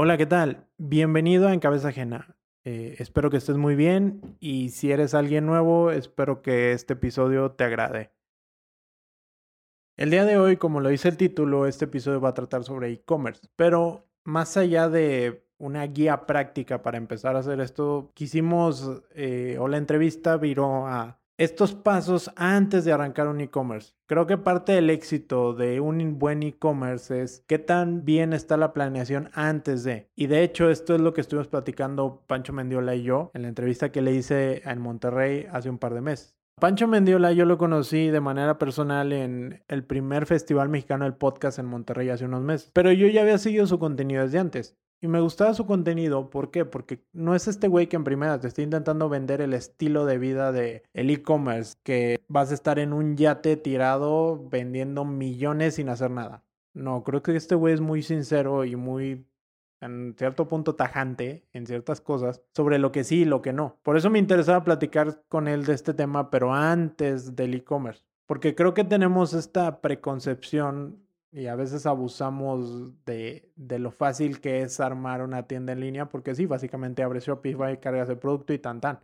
Hola, ¿qué tal? Bienvenido a En Cabeza Ajena. Eh, espero que estés muy bien y si eres alguien nuevo, espero que este episodio te agrade. El día de hoy, como lo dice el título, este episodio va a tratar sobre e-commerce, pero más allá de una guía práctica para empezar a hacer esto, quisimos, eh, o la entrevista viró a estos pasos antes de arrancar un e-commerce. Creo que parte del éxito de un buen e-commerce es qué tan bien está la planeación antes de. Y de hecho esto es lo que estuvimos platicando Pancho Mendiola y yo en la entrevista que le hice en Monterrey hace un par de meses. Pancho Mendiola yo lo conocí de manera personal en el primer festival mexicano del podcast en Monterrey hace unos meses, pero yo ya había seguido su contenido desde antes. Y me gustaba su contenido, ¿por qué? Porque no es este güey que en primera te está intentando vender el estilo de vida de el e-commerce, que vas a estar en un yate tirado vendiendo millones sin hacer nada. No, creo que este güey es muy sincero y muy en cierto punto tajante en ciertas cosas sobre lo que sí y lo que no. Por eso me interesaba platicar con él de este tema, pero antes del e-commerce. Porque creo que tenemos esta preconcepción y a veces abusamos de, de, lo fácil que es armar una tienda en línea, porque sí, básicamente abres Shopify, cargas el producto y tan tan.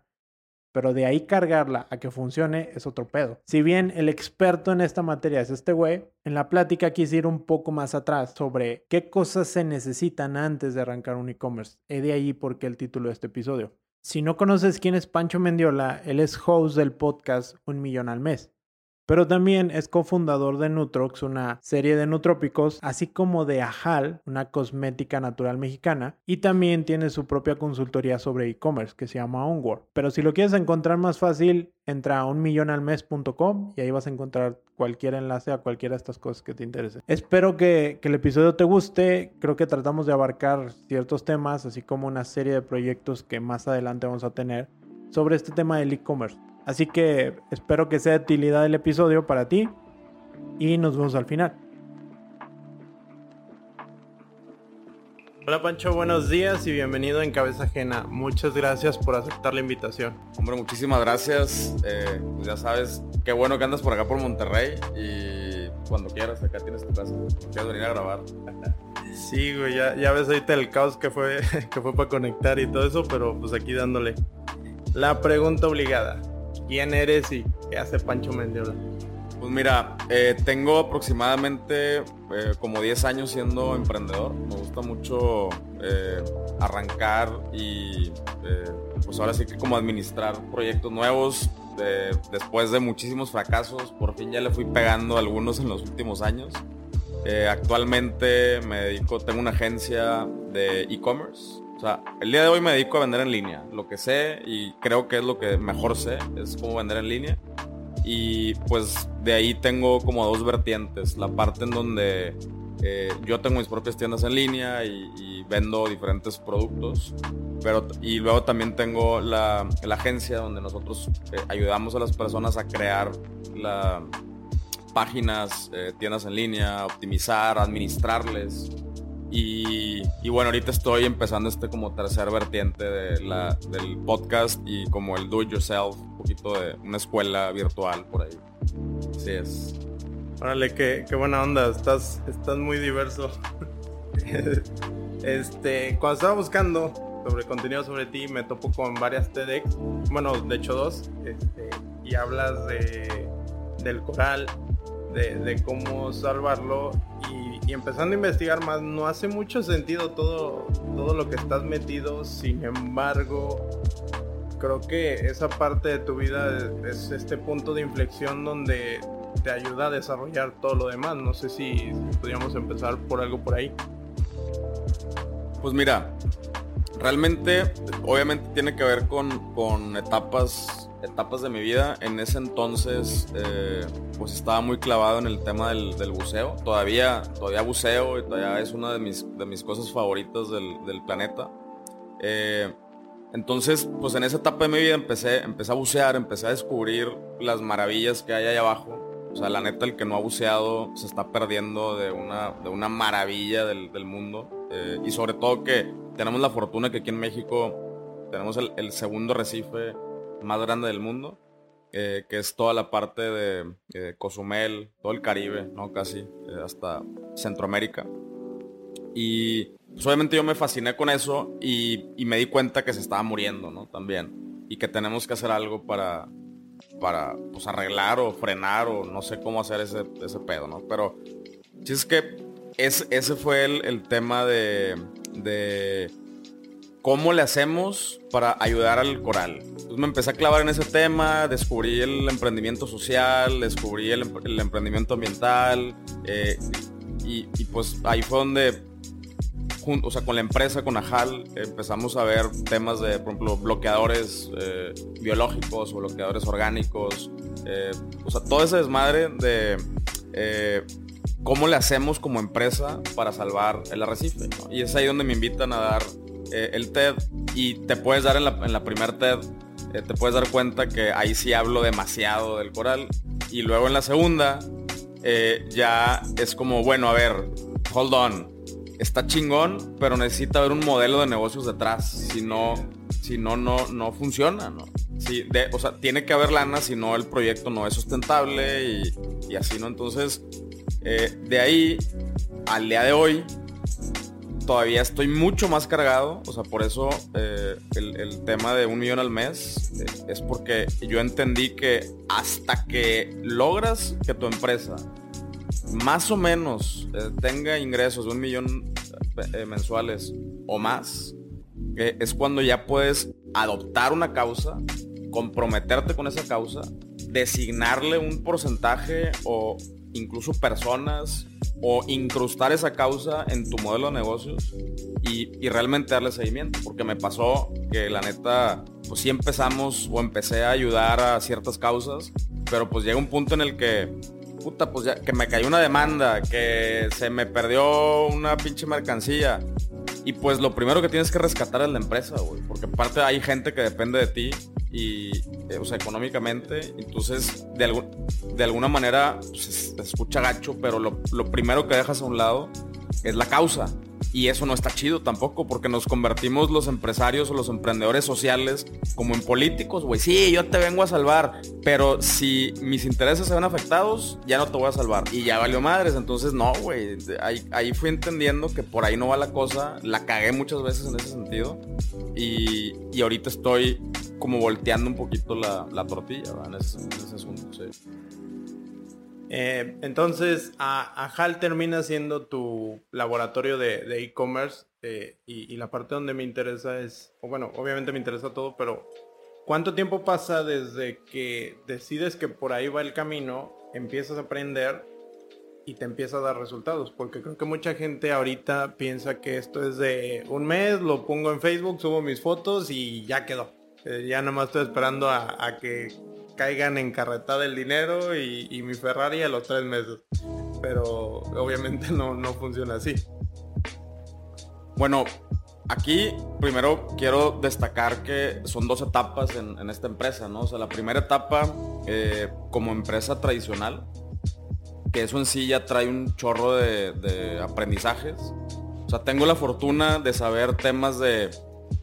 Pero de ahí cargarla a que funcione es otro pedo. Si bien el experto en esta materia es este güey, en la plática quise ir un poco más atrás sobre qué cosas se necesitan antes de arrancar un e-commerce. Y de ahí porque el título de este episodio. Si no conoces quién es Pancho Mendiola, él es host del podcast Un Millón al Mes. Pero también es cofundador de Nutrox, una serie de nutrópicos, así como de Ajal, una cosmética natural mexicana, y también tiene su propia consultoría sobre e-commerce que se llama Onward. Pero si lo quieres encontrar más fácil, entra a unmillonalmes.com y ahí vas a encontrar cualquier enlace a cualquiera de estas cosas que te interesen. Espero que, que el episodio te guste, creo que tratamos de abarcar ciertos temas, así como una serie de proyectos que más adelante vamos a tener sobre este tema del e-commerce. Así que espero que sea de utilidad el episodio para ti y nos vemos al final. Hola Pancho, buenos días y bienvenido en Cabeza Ajena. Muchas gracias por aceptar la invitación. Hombre, muchísimas gracias. Eh, pues ya sabes, qué bueno que andas por acá por Monterrey y cuando quieras, acá tienes tu casa. Quieres venir a grabar. Sí, güey, ya, ya ves ahorita el caos que fue, que fue para conectar y todo eso, pero pues aquí dándole. La pregunta obligada. ¿Quién eres y qué hace Pancho Mendiola? Pues mira, eh, tengo aproximadamente eh, como 10 años siendo emprendedor. Me gusta mucho eh, arrancar y pues ahora sí que como administrar proyectos nuevos. después de muchísimos fracasos, por fin ya le fui pegando algunos en los últimos años. actualmente me dedico, tengo una agencia de e-commerce sea, el día de hoy me dedico a vender en línea. Lo que sé y creo que es lo que mejor sé es cómo vender en línea. Y pues de ahí tengo como dos vertientes. La parte en donde eh, yo tengo mis propias tiendas en línea y, vendo diferentes productos. Pero, y luego también tengo la, agencia donde nosotros eh, ayudamos a las personas a crear la, páginas, eh, tiendas en línea, optimizar, administrarles y, bueno, ahorita estoy empezando este como tercer vertiente de la, del podcast y como el do it yourself, un poquito de una escuela virtual por ahí. Así es. Órale, qué, qué buena onda, estás, estás muy diverso. este, cuando estaba buscando sobre contenido sobre ti, me topo con varias TEDx, bueno, de hecho dos, este, y hablas de, del coral, de, cómo salvarlo y empezando a investigar más, no hace mucho sentido todo, todo lo que estás metido, sin embargo, creo que esa parte de tu vida es, este punto de inflexión donde te ayuda a desarrollar todo lo demás. No sé si podríamos empezar por algo por ahí. Pues mira, realmente, obviamente tiene que ver con, con etapas etapas de mi vida. En ese entonces, eh, pues estaba muy clavado en el tema del, buceo. Todavía, todavía buceo y todavía es una de mis, de mis cosas favoritas del, planeta. Eh, entonces, pues en esa etapa de mi vida empecé, empecé a bucear, empecé a descubrir las maravillas que hay ahí abajo. O sea, la neta, el que no ha buceado se está perdiendo de una, de una maravilla del, mundo. Eh, y sobre todo que tenemos la fortuna que aquí en México tenemos el, el segundo recife más grande del mundo, eh, que es toda la parte de eh, Cozumel, todo el Caribe, ¿no? Casi, eh, hasta Centroamérica. Y pues obviamente yo me fasciné con eso y, me di cuenta que se estaba muriendo, ¿no? También. Y que tenemos que hacer algo para, para pues, arreglar o frenar o no sé cómo hacer ese, ese pedo, ¿no? Pero si es que es, ese fue el, tema de, de cómo le hacemos para ayudar al coral. Entonces me empecé a clavar en ese tema, descubrí el emprendimiento social, descubrí el, emprendimiento ambiental eh, y, y, pues ahí fue donde o sea, con la empresa, con Ajal, empezamos a ver temas de, por ejemplo, bloqueadores eh, biológicos o bloqueadores orgánicos. Eh, o sea, todo ese desmadre de eh, cómo le hacemos como empresa para salvar el arrecife. Y es ahí donde me invitan a dar el TED y te puedes dar en la, en la primer TED, te puedes dar cuenta que ahí sí hablo demasiado del coral. Y luego en la segunda ya es como, bueno, a ver, hold on está chingón, pero necesita haber un modelo de negocios detrás. Si no, si no, no, no funciona, ¿no? Si o sea, tiene que haber lana, si no el proyecto no es sustentable y, así, ¿no? Entonces, eh, de ahí al día de hoy, todavía estoy mucho más cargado. O sea, por eso eh, el, tema de un millón al mes eh, es porque yo entendí que hasta que logras que tu empresa más o menos eh, tenga ingresos de un millón mensuales o más, es cuando ya puedes adoptar una causa, comprometerte con esa causa, designarle un porcentaje o incluso personas o incrustar esa causa en tu modelo de negocios y, realmente darle seguimiento. Porque me pasó que la neta, pues sí empezamos o empecé a ayudar a ciertas causas, pero pues llega un punto en el que puta, pues ya, que me cayó una demanda, que se me perdió una pinche mercancía. Y pues lo primero que tienes que rescatar es la empresa. Porque aparte hay gente que depende de ti y, eh, o sea, económicamente. Entonces, de, de alguna manera, pues, se escucha gacho, pero lo, lo primero que dejas a un lado es la causa. Y eso no está chido tampoco, porque nos convertimos los empresarios o los emprendedores sociales como en políticos, güey. Sí, yo te vengo a salvar, pero si mis intereses se ven afectados, ya no te voy a salvar. Y ya valió madres, entonces no, güey. Ahí, fui entendiendo que por ahí no va la cosa. La cagué muchas veces en ese sentido. Y, ahorita estoy como volteando un poquito la, tortilla, En ese, en ese sí. Eh, entonces, a, HAL termina siendo tu laboratorio de e-commerce eh, y, la parte donde me interesa es, bueno, obviamente me interesa todo, pero ¿cuánto tiempo pasa desde que decides que por ahí va el camino, empiezas a aprender y te empieza a dar resultados? Porque creo que mucha gente ahorita piensa que esto es de un mes, lo pongo en Facebook, subo mis fotos y ya quedó. Eh, ya nomás estoy esperando a que caigan encarretada el dinero y, mi Ferrari a los tres meses. Pero obviamente no, no funciona así. Bueno, aquí primero quiero destacar que son dos etapas en, esta empresa, ¿no? O sea, la primera etapa eh, como empresa tradicional, que eso en sí ya trae un chorro de aprendizajes. O sea, tengo la fortuna de saber temas de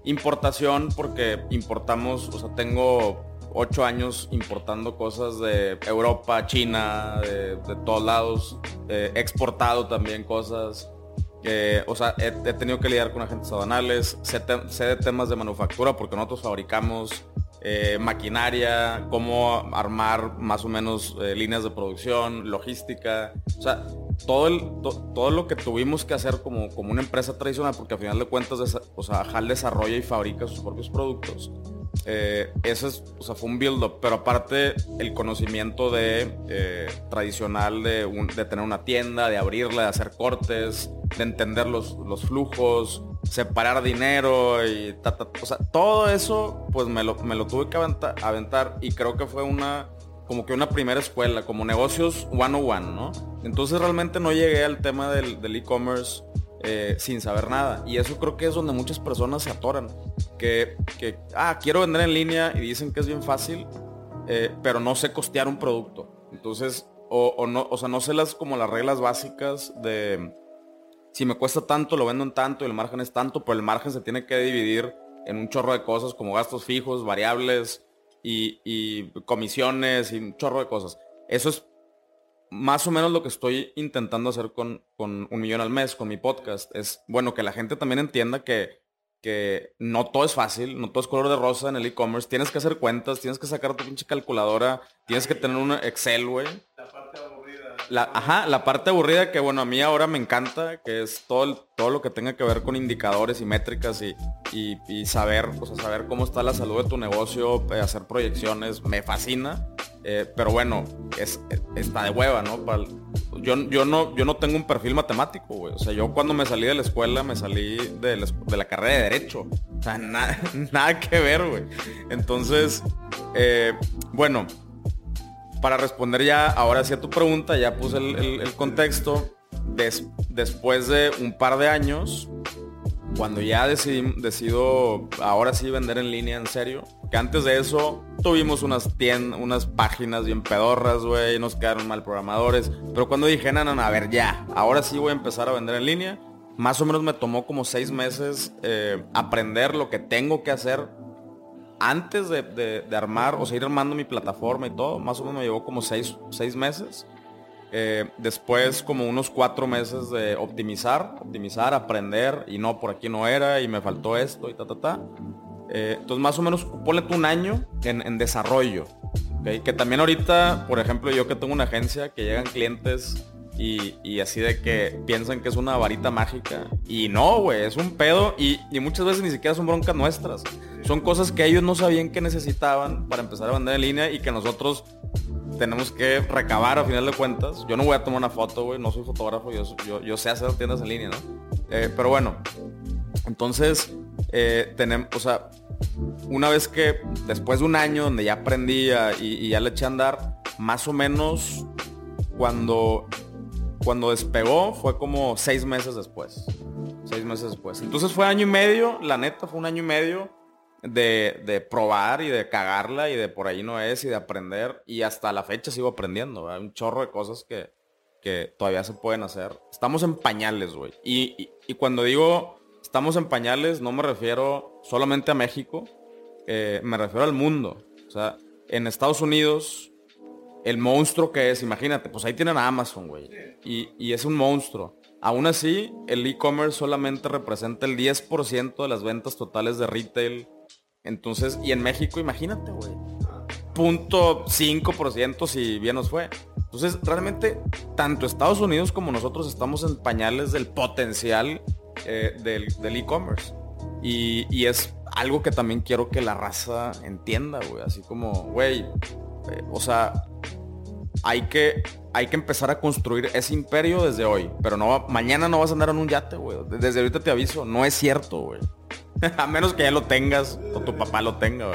importación porque importamos, o sea, tengo ocho años importando cosas de Europa, China, de, todos lados, eh, exportado también cosas. o sea, he, tenido que lidiar con agentes aduanales, sé, de temas de manufactura porque nosotros fabricamos eh, maquinaria, cómo armar más o menos eh, líneas de producción, logística. O sea, todo, el, todo lo que tuvimos que hacer como, como una empresa tradicional, porque al final de cuentas, o sea, HAL desarrolla y fabrica sus propios productos. Eh, eso es, o sea, fue un build-up, pero aparte el conocimiento de eh, tradicional de, tener una tienda, de abrirla, de hacer cortes, de entender los, flujos, separar dinero y sea, todo eso pues me lo, me lo tuve que aventar, y creo que fue una como que una primera escuela, como negocios one on one, ¿no? Entonces realmente no llegué al tema del e-commerce eh, sin saber nada. Y eso creo que es donde muchas personas se atoran. Que, que ah, quiero vender en línea y dicen que es bien fácil, eh, pero no sé costear un producto. Entonces, o, no, o sea, no sé las como las reglas básicas de si me cuesta tanto, lo vendo en tanto y el margen es tanto, pero el margen se tiene que dividir en un chorro de cosas como gastos fijos, variables y, y comisiones y un chorro de cosas. Eso es más o menos lo que estoy intentando hacer con, con un millón al mes, con mi podcast, es, bueno, que la gente también entienda que que no todo es fácil, no todo es color de rosa en el e-commerce. Tienes que hacer cuentas, tienes que sacar tu pinche calculadora, tienes que tener un Excel, güey. La. La, ajá, la parte aburrida que, bueno, a mí ahora me encanta, que es todo, todo lo que tenga que ver con indicadores y métricas y, y, saber, o sea, saber cómo está la salud de tu negocio, eh, hacer proyecciones, me fascina. Eh, pero bueno, es, está de hueva, ¿no? yo, yo ¿no? yo no tengo un perfil matemático, güey. O sea, yo cuando me salí de la escuela, me salí de la, carrera de Derecho. O sea, nada que ver, güey. Entonces, eh, bueno, para responder ya ahora sí a tu pregunta, ya puse el, contexto. después de un par de años, cuando ya decidí, decido ahora sí vender en línea en serio, que antes de eso tuvimos unas tiendas, unas páginas bien pedorras, güey, nos quedaron mal programadores, pero cuando dije, no, no, no, a ver, ya, ahora sí voy a empezar a vender en línea, más o menos me tomó como seis meses eh, aprender lo que tengo que hacer antes de, armar, o sea, ir armando mi plataforma y todo, más o menos me llevó como seis, seis meses. Eh, después como unos cuatro meses de optimizar, optimizar, aprender y no, por aquí no era y me faltó esto y ta, ta, ta. Eh, entonces más o menos ponle tú un año en, desarrollo. Que también ahorita, por ejemplo, yo que tengo una agencia que llegan clientes y, así de que piensan que es una varita mágica. Y no, güey, es un pedo y, y, muchas veces ni siquiera son broncas nuestras. Son cosas que ellos no sabían que necesitaban para empezar a vender en línea y que nosotros tenemos que recabar a final de cuentas. Yo no voy a tomar una foto, güey, no soy fotógrafo, yo, yo, sé hacer tiendas en línea, ¿no? Eh, pero bueno, entonces, eh, tenemos, o sea, una vez que después de un año donde ya aprendí y, ya le eché a andar, más o menos cuando, cuando despegó fue como seis meses después. Seis meses después. Entonces fue año y medio, la neta fue un año y medio de, probar y de cagarla y de por ahí no es y de aprender. Y hasta la fecha sigo aprendiendo, Hay Un chorro de cosas que, que todavía se pueden hacer. Estamos en pañales, güey. Y, cuando digo estamos en pañales, no me refiero solamente a México, eh, me refiero al mundo. O sea, en Estados Unidos, el monstruo que es, imagínate, pues ahí tienen a Amazon, güey. Y, y es un monstruo. Aún así, el e-commerce solamente representa el 10% de las ventas totales de retail entonces, y en México, imagínate, güey. Punto 5% si bien nos fue. Entonces, realmente, tanto Estados Unidos como nosotros estamos en pañales del potencial eh, del e-commerce. y, es algo que también quiero que la raza entienda, güey. Así como, güey, eh, o sea, hay que, hay que empezar a construir ese imperio desde hoy. Pero no mañana no vas a andar en un yate, güey. Desde ahorita te aviso, no es cierto, güey. a menos que ya lo tengas o tu papá lo tenga,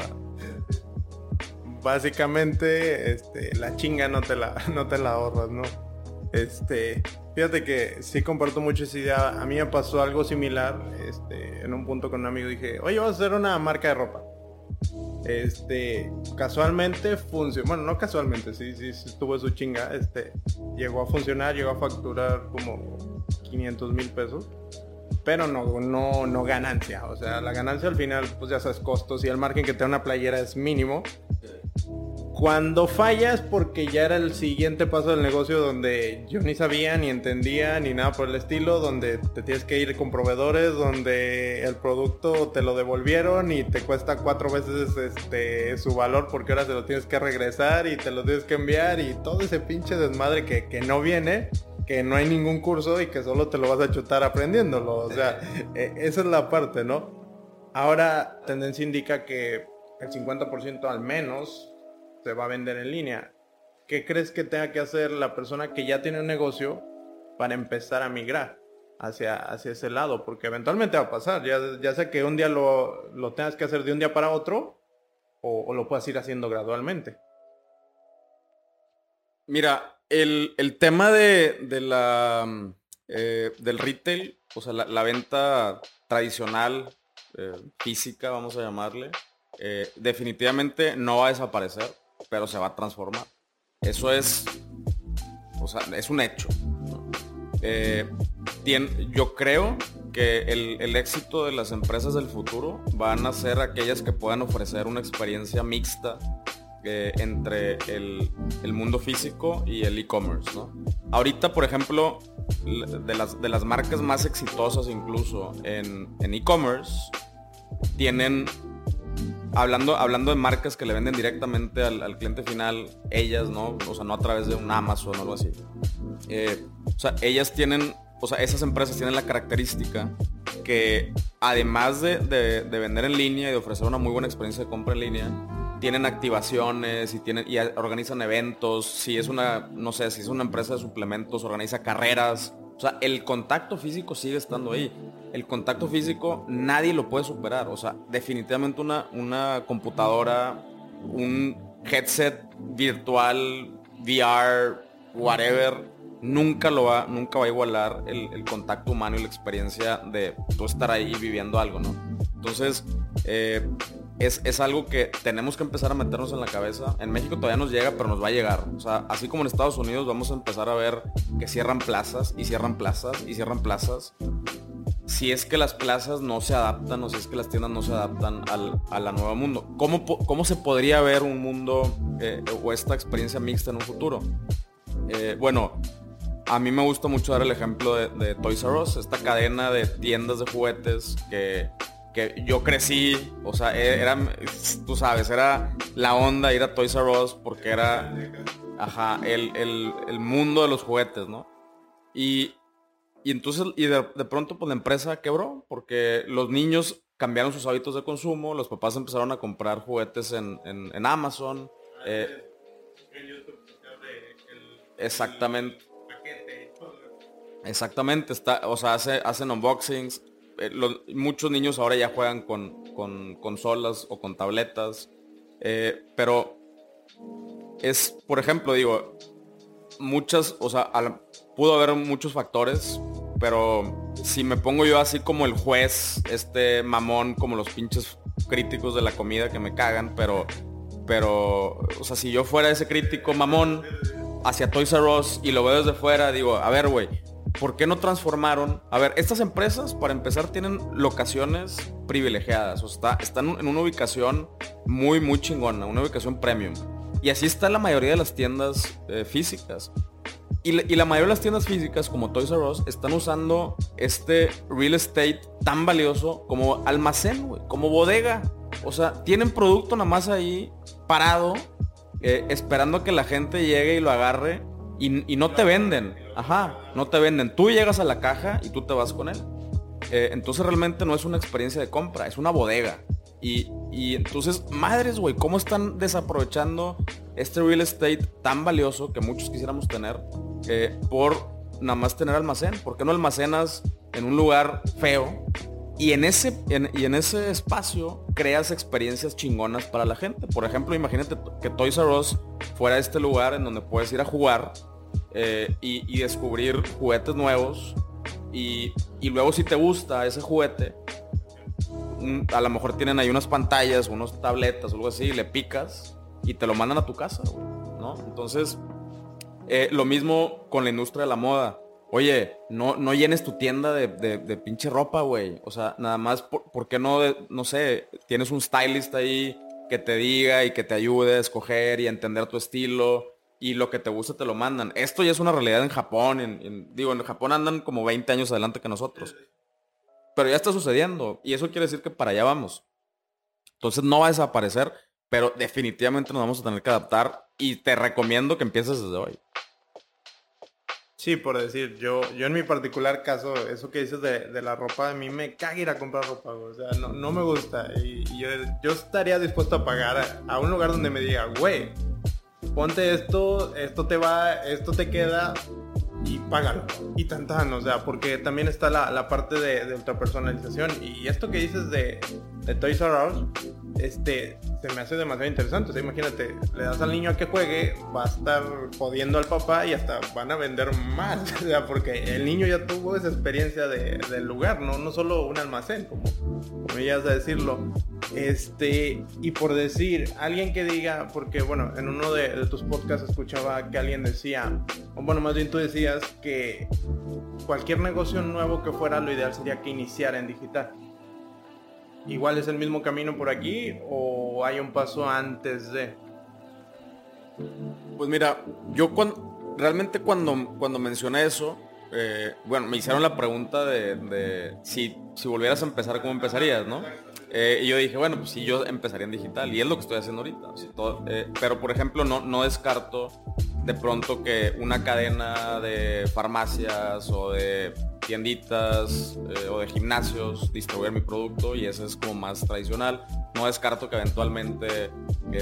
Básicamente, este, la chinga no te la, no te la ahorras, ¿no? Este, fíjate que sí comparto mucho esa idea. A mí me pasó algo similar. Este, en un punto con un amigo dije, oye, vamos a hacer una marca de ropa. Este, casualmente funcionó, bueno, no casualmente, sí, sí, estuvo su chinga. Este, llegó a funcionar, llegó a facturar como 500 mil pesos pero no, no, no ganancia. O sea, la ganancia al final, pues ya sabes, costos y el margen que te da una playera es mínimo. Cuando fallas porque ya era el siguiente paso del negocio donde yo ni sabía, ni entendía, ni nada por el estilo, donde te tienes que ir con proveedores, donde el producto te lo devolvieron y te cuesta cuatro veces este, su valor porque ahora se lo tienes que regresar y te lo tienes que enviar y todo ese pinche desmadre que, que no viene que no hay ningún curso y que solo te lo vas a chutar aprendiéndolo. O sea, e, esa es la parte, ¿no? Ahora, tendencia indica que el 50% al menos se va a vender en línea. ¿Qué crees que tenga que hacer la persona que ya tiene un negocio para empezar a migrar hacia, hacia ese lado? Porque eventualmente va a pasar. Ya, ya sea que un día lo, lo tengas que hacer de un día para otro o, lo puedas ir haciendo gradualmente. Mira, el, tema de, la, mm, eh, del retail, o sea, la, venta tradicional, eh, física, vamos a llamarle, eh, definitivamente no va a desaparecer, pero se va a transformar. Eso es, o sea, es un hecho. yo creo que el, el, éxito de las empresas del futuro van a ser aquellas que puedan ofrecer una experiencia mixta eh, entre el, mundo físico y el e-commerce, ¿no? Ahorita, por ejemplo, de las, de las marcas más exitosas incluso en e-commerce, tienen hablando, hablando de marcas que le venden directamente al, cliente final, ellas, ¿no? O sea, no a través de un Amazon o algo así. Eh, o sea, ellas tienen, o sea, esas empresas tienen la característica que además de, vender en línea y de ofrecer una muy buena experiencia de compra en línea, tienen activaciones y tienen y organizan eventos. Si es una, no sé, si es una empresa de suplementos, organiza carreras. O sea, el contacto físico sigue estando ahí el contacto físico nadie lo puede superar. O sea, definitivamente una, una computadora, un headset virtual, VR, whatever, nunca lo va, nunca va a igualar el, contacto humano y la experiencia de tú estar ahí viviendo algo, ¿no? Entonces, eh, es, es, algo que tenemos que empezar a meternos en la cabeza. En México todavía nos llega, pero nos va a llegar. O sea, así como en Estados Unidos vamos a empezar a ver que cierran plazas y cierran plazas y cierran plazas si es que las plazas no se adaptan o si es que las tiendas no se adaptan al, a la nueva mundo. ¿Cómo, ¿Cómo, se podría ver un mundo eh, o esta experiencia mixta en un futuro? Eh, bueno, a mí me gusta mucho dar el ejemplo de, Toys R Us, esta cadena de tiendas de juguetes que, que yo crecí, o sea, e, era, tú sabes, era la onda ir a Toys R Us porque era, ajá, el, el, el mundo de los juguetes, ¿no? Y, y entonces, y de, pronto pues la empresa quebró porque los niños cambiaron sus hábitos de consumo, los papás empezaron a comprar juguetes en, Amazon. Eh, exactamente. Exactamente, está, o sea, hace, hacen unboxings. Eh, muchos niños ahora ya juegan con, con consolas o con tabletas. Eh, pero es, por ejemplo, digo, muchas, o sea, pudo haber muchos factores, pero si me pongo yo así como el juez, este mamón, como los pinches críticos de la comida que me cagan, pero, pero, o sea, si yo fuera ese crítico mamón hacia Toys R Us y lo veo desde fuera, digo, a ver, güey, ¿por qué no transformaron? A ver, estas empresas, para empezar, tienen locaciones privilegiadas, o sea, están en una ubicación muy, muy chingona, una ubicación premium. Y así está la mayoría de las tiendas eh, físicas. Y, la mayoría de las tiendas físicas, como Toys R Us, están usando este real estate tan valioso como almacén, como bodega. O sea, tienen producto nada más ahí parado, eh, esperando que la gente llegue y lo agarre. Y, no te venden. Ajá, no te venden. Tú llegas a la caja y tú te vas con él. Eh, entonces realmente no es una experiencia de compra, es una bodega. Y, entonces, madres, güey, ¿cómo están desaprovechando este real estate tan valioso que muchos quisiéramos tener eh, por nada más tener almacén? ¿Por qué no almacenas en un lugar feo y en ese, y en ese espacio creas experiencias chingonas para la gente? Por ejemplo, imagínate que Toys R Us fuera este lugar en donde puedes ir a jugar eh, y, descubrir juguetes nuevos y, luego si te gusta ese juguete, a lo mejor tienen ahí unas pantallas, unos tabletas algo así, le picas y te lo mandan a tu casa, ¿no? Entonces, eh, lo mismo con la industria de la moda. Oye, no, no llenes tu tienda de, pinche ropa, güey. O sea, nada más, por, qué no, no sé, tienes un stylist ahí que te diga y que te ayude a escoger y a entender tu estilo y lo que te gusta te lo mandan. Esto ya es una realidad en Japón. digo, en Japón andan como 20 años adelante que nosotros. Pero ya está sucediendo y eso quiere decir que para allá vamos. Entonces no va a desaparecer, pero definitivamente nos vamos a tener que adaptar y te recomiendo que empieces desde hoy. Sí, por decir, yo, yo en mi particular caso, eso que dices de, la ropa, a mí me caga ir a comprar ropa, o sea, no, me gusta. Y, yo, estaría dispuesto a pagar a, un lugar donde me diga, güey, ponte esto, esto te va, esto te queda, y págalo. Y tan tan, o sea, porque también está la, la parte de, de ultrapersonalización. Y esto que dices de, de Toys R Us, este, se me hace demasiado interesante. O sea, imagínate, le das al niño a que juegue, va a estar jodiendo al papá y hasta van a vender más. o sea, porque el niño ya tuvo esa experiencia de, del lugar, ¿no? No solo un almacén, como, como ya a decirlo. Este, y por decir, alguien que diga, porque bueno, en uno de, de tus podcasts escuchaba que alguien decía, o bueno, más bien tú decías que cualquier negocio nuevo que fuera, lo ideal sería que iniciara en digital igual es el mismo camino por aquí o hay un paso antes de? Pues mira, yo cuando, realmente cuando, cuando mencioné eso, eh, bueno, me hicieron la pregunta de, si, si volvieras a empezar, ¿cómo empezarías, no? Eh, y yo dije, bueno, pues sí, yo empezaría en digital. Y es lo que estoy haciendo ahorita. Eh, pero, por ejemplo, no, no descarto de pronto que una cadena de farmacias o de tienditas o de gimnasios distribuir mi producto y eso es como más tradicional. No descarto que eventualmente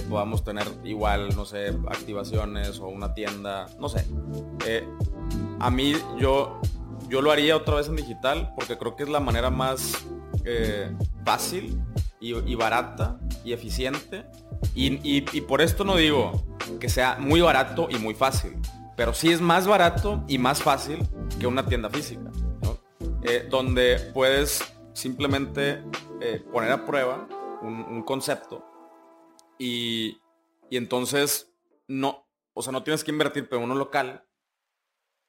podamos tener igual, no sé, activaciones o una tienda, no sé a mí yo, yo lo haría otra vez en digital porque creo que es la manera más eh, fácil y, barata y eficiente. Y, por esto no digo que sea muy barato y muy fácil, pero sí es más barato y más fácil que una tienda física, eh, donde puedes simplemente eh, poner a prueba un, concepto y, y entonces no, o sea, no tienes que invertir en uno local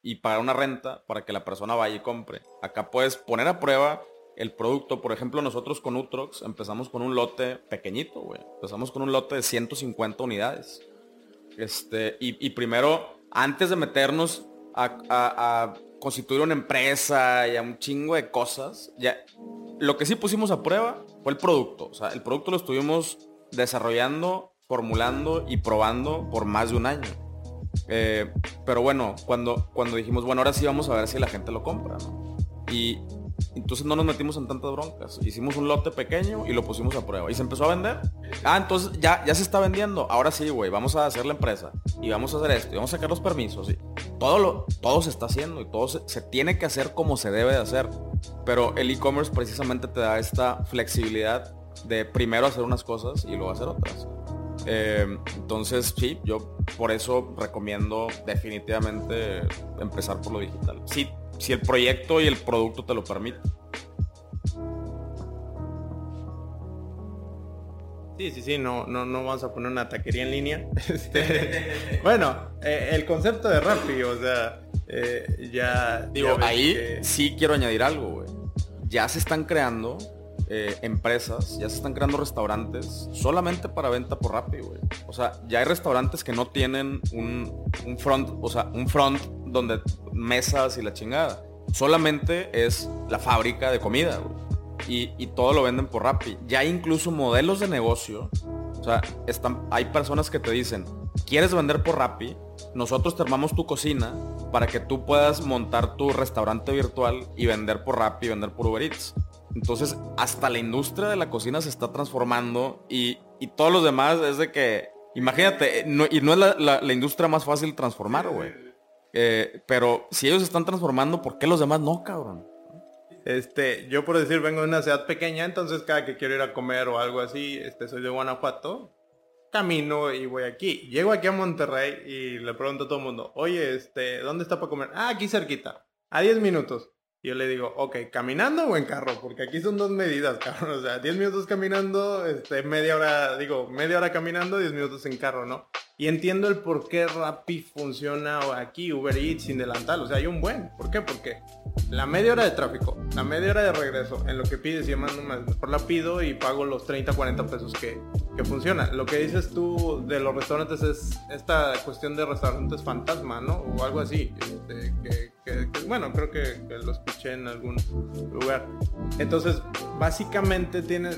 y pagar una renta para que la persona vaya y compre. Acá puedes poner a prueba el producto. Por ejemplo, nosotros con Utrox empezamos con un lote pequeñito, güey. Empezamos con un lote de 150 unidades. Este, y, primero, antes de meternos a, constituir una empresa y a un chingo de cosas, ya, lo que sí pusimos a prueba fue el producto. O sea, el producto lo estuvimos desarrollando, formulando y probando por más de un año. Eh, pero bueno, cuando, cuando dijimos, bueno, ahora sí vamos a ver si la gente lo compra, Y entonces no nos metimos en tantas broncas. Hicimos un lote pequeño y lo pusimos a prueba. Y se empezó a vender. Ah, entonces ya, ya se está vendiendo. Ahora sí, güey, vamos a hacer la empresa. Y vamos a hacer esto. Y vamos a sacar los permisos. Y todo, lo, todo se está haciendo. Y todo se, tiene que hacer como se debe de hacer. Pero el e-commerce precisamente te da esta flexibilidad de primero hacer unas cosas y luego hacer otras. Eh, entonces, sí, yo por eso recomiendo definitivamente empezar por lo digital. Sí, si el proyecto y el producto te lo permiten. Sí, sí, sí, no, no, no vamos a poner una taquería en línea. Este, bueno, eh, el concepto de Rappi, o sea, eh, ya... Digo, ahí sí quiero añadir algo, güey. Ya se están creando eh, empresas, ya se están creando restaurantes solamente para venta por Rappi, güey. O sea, ya hay restaurantes que no tienen un, front, o sea, un front donde mesas y la chingada. Solamente es la fábrica de comida. Y, todo lo venden por Rappi. Ya hay incluso modelos de negocio. O sea, están, hay personas que te dicen, ¿quieres vender por Rappi? Nosotros te armamos tu cocina para que tú puedas montar tu restaurante virtual y vender por Rappi vender por Uber Eats. Entonces, hasta la industria de la cocina se está transformando y, todos los demás es de que, imagínate, y no es la, industria más fácil transformar, güey. Eh, pero si ellos están transformando, ¿por qué los demás no, cabrón? Este, yo por decir, vengo de una ciudad pequeña, entonces cada que quiero ir a comer o algo así, este, soy de Guanajuato, camino y voy aquí. Llego aquí a Monterrey y le pregunto a todo el mundo, oye, este, ¿dónde está para comer? Ah, aquí cerquita, a 10 minutos yo le digo, ok, ¿caminando o en carro? Porque aquí son dos medidas, cabrón. O sea, 10 minutos caminando, este, media hora, digo, media hora caminando, 10 minutos en carro, ¿no? Y entiendo el por qué Rappi funciona aquí, Uber Eats, sin delantal. O sea, hay un buen. ¿Por qué? Porque la media hora de tráfico, la media hora de regreso, en lo que pides y mando mejor la pido y pago los 30, 40 pesos que, que funciona. Lo que dices tú de los restaurantes es esta cuestión de restaurantes fantasma, ¿no? O algo así. Este, que, bueno, creo que, que lo escuché en algún lugar. Entonces, básicamente tiene,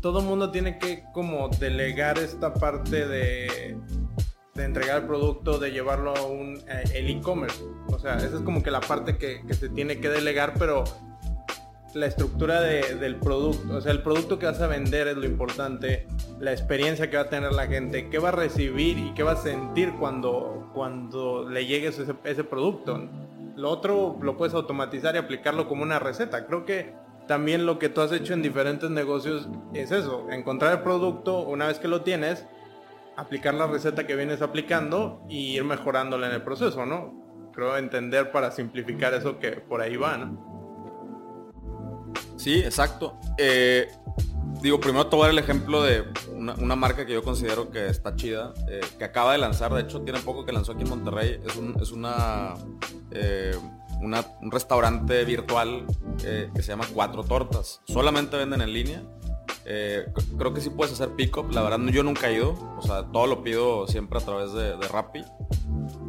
todo mundo tiene que como delegar esta parte de de entregar el producto, de llevarlo a un eh, el e-commerce. O sea, esa es como que la parte que, se tiene que delegar, pero la estructura del producto, o sea, el producto que vas a vender es lo importante, la experiencia que va a tener la gente, qué va a recibir y qué va a sentir cuando, cuando le llegue ese, ese producto. Lo otro lo puedes automatizar y aplicarlo como una receta. Creo que también lo que tú has hecho en diferentes negocios es eso, encontrar el producto una vez que lo tienes, aplicar la receta que vienes aplicando y ir mejorándola en el proceso, ¿no? Creo entender para simplificar eso que por ahí va, ¿no? Sí, exacto. Eh, digo, primero te voy a dar el ejemplo de una, marca que yo considero que está chida, eh, que acaba de lanzar, de hecho tiene poco que lanzó aquí en Monterrey, es, una, eh, un restaurante virtual que se llama Cuatro Tortas. Solamente venden en línea creo que sí puedes hacer pick-up. La verdad, yo nunca he ido. O sea, todo lo pido siempre a través de Rappi.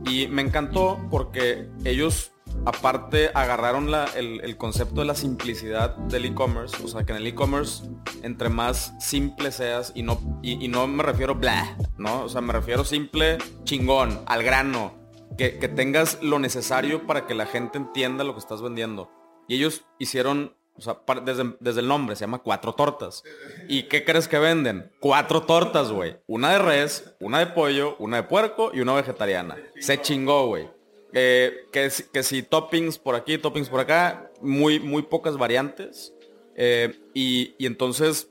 Y me encantó porque ellos, aparte, agarraron el, concepto de la simplicidad del e-commerce. O sea, que en el e-commerce, entre más simple seas, y no, y, no me refiero bla, ¿no? O sea, me refiero simple, chingón, al grano. Que, que tengas lo necesario para que la gente entienda lo que estás vendiendo. Y ellos hicieron o sea, desde, el nombre se llama Cuatro Tortas. ¿Y qué crees que venden? Cuatro tortas, güey. Una de res, una de pollo, una de puerco y una vegetariana. Se chingó, güey. Eh, que, si toppings por aquí, toppings por acá, muy, muy pocas variantes. Eh, y, y, entonces,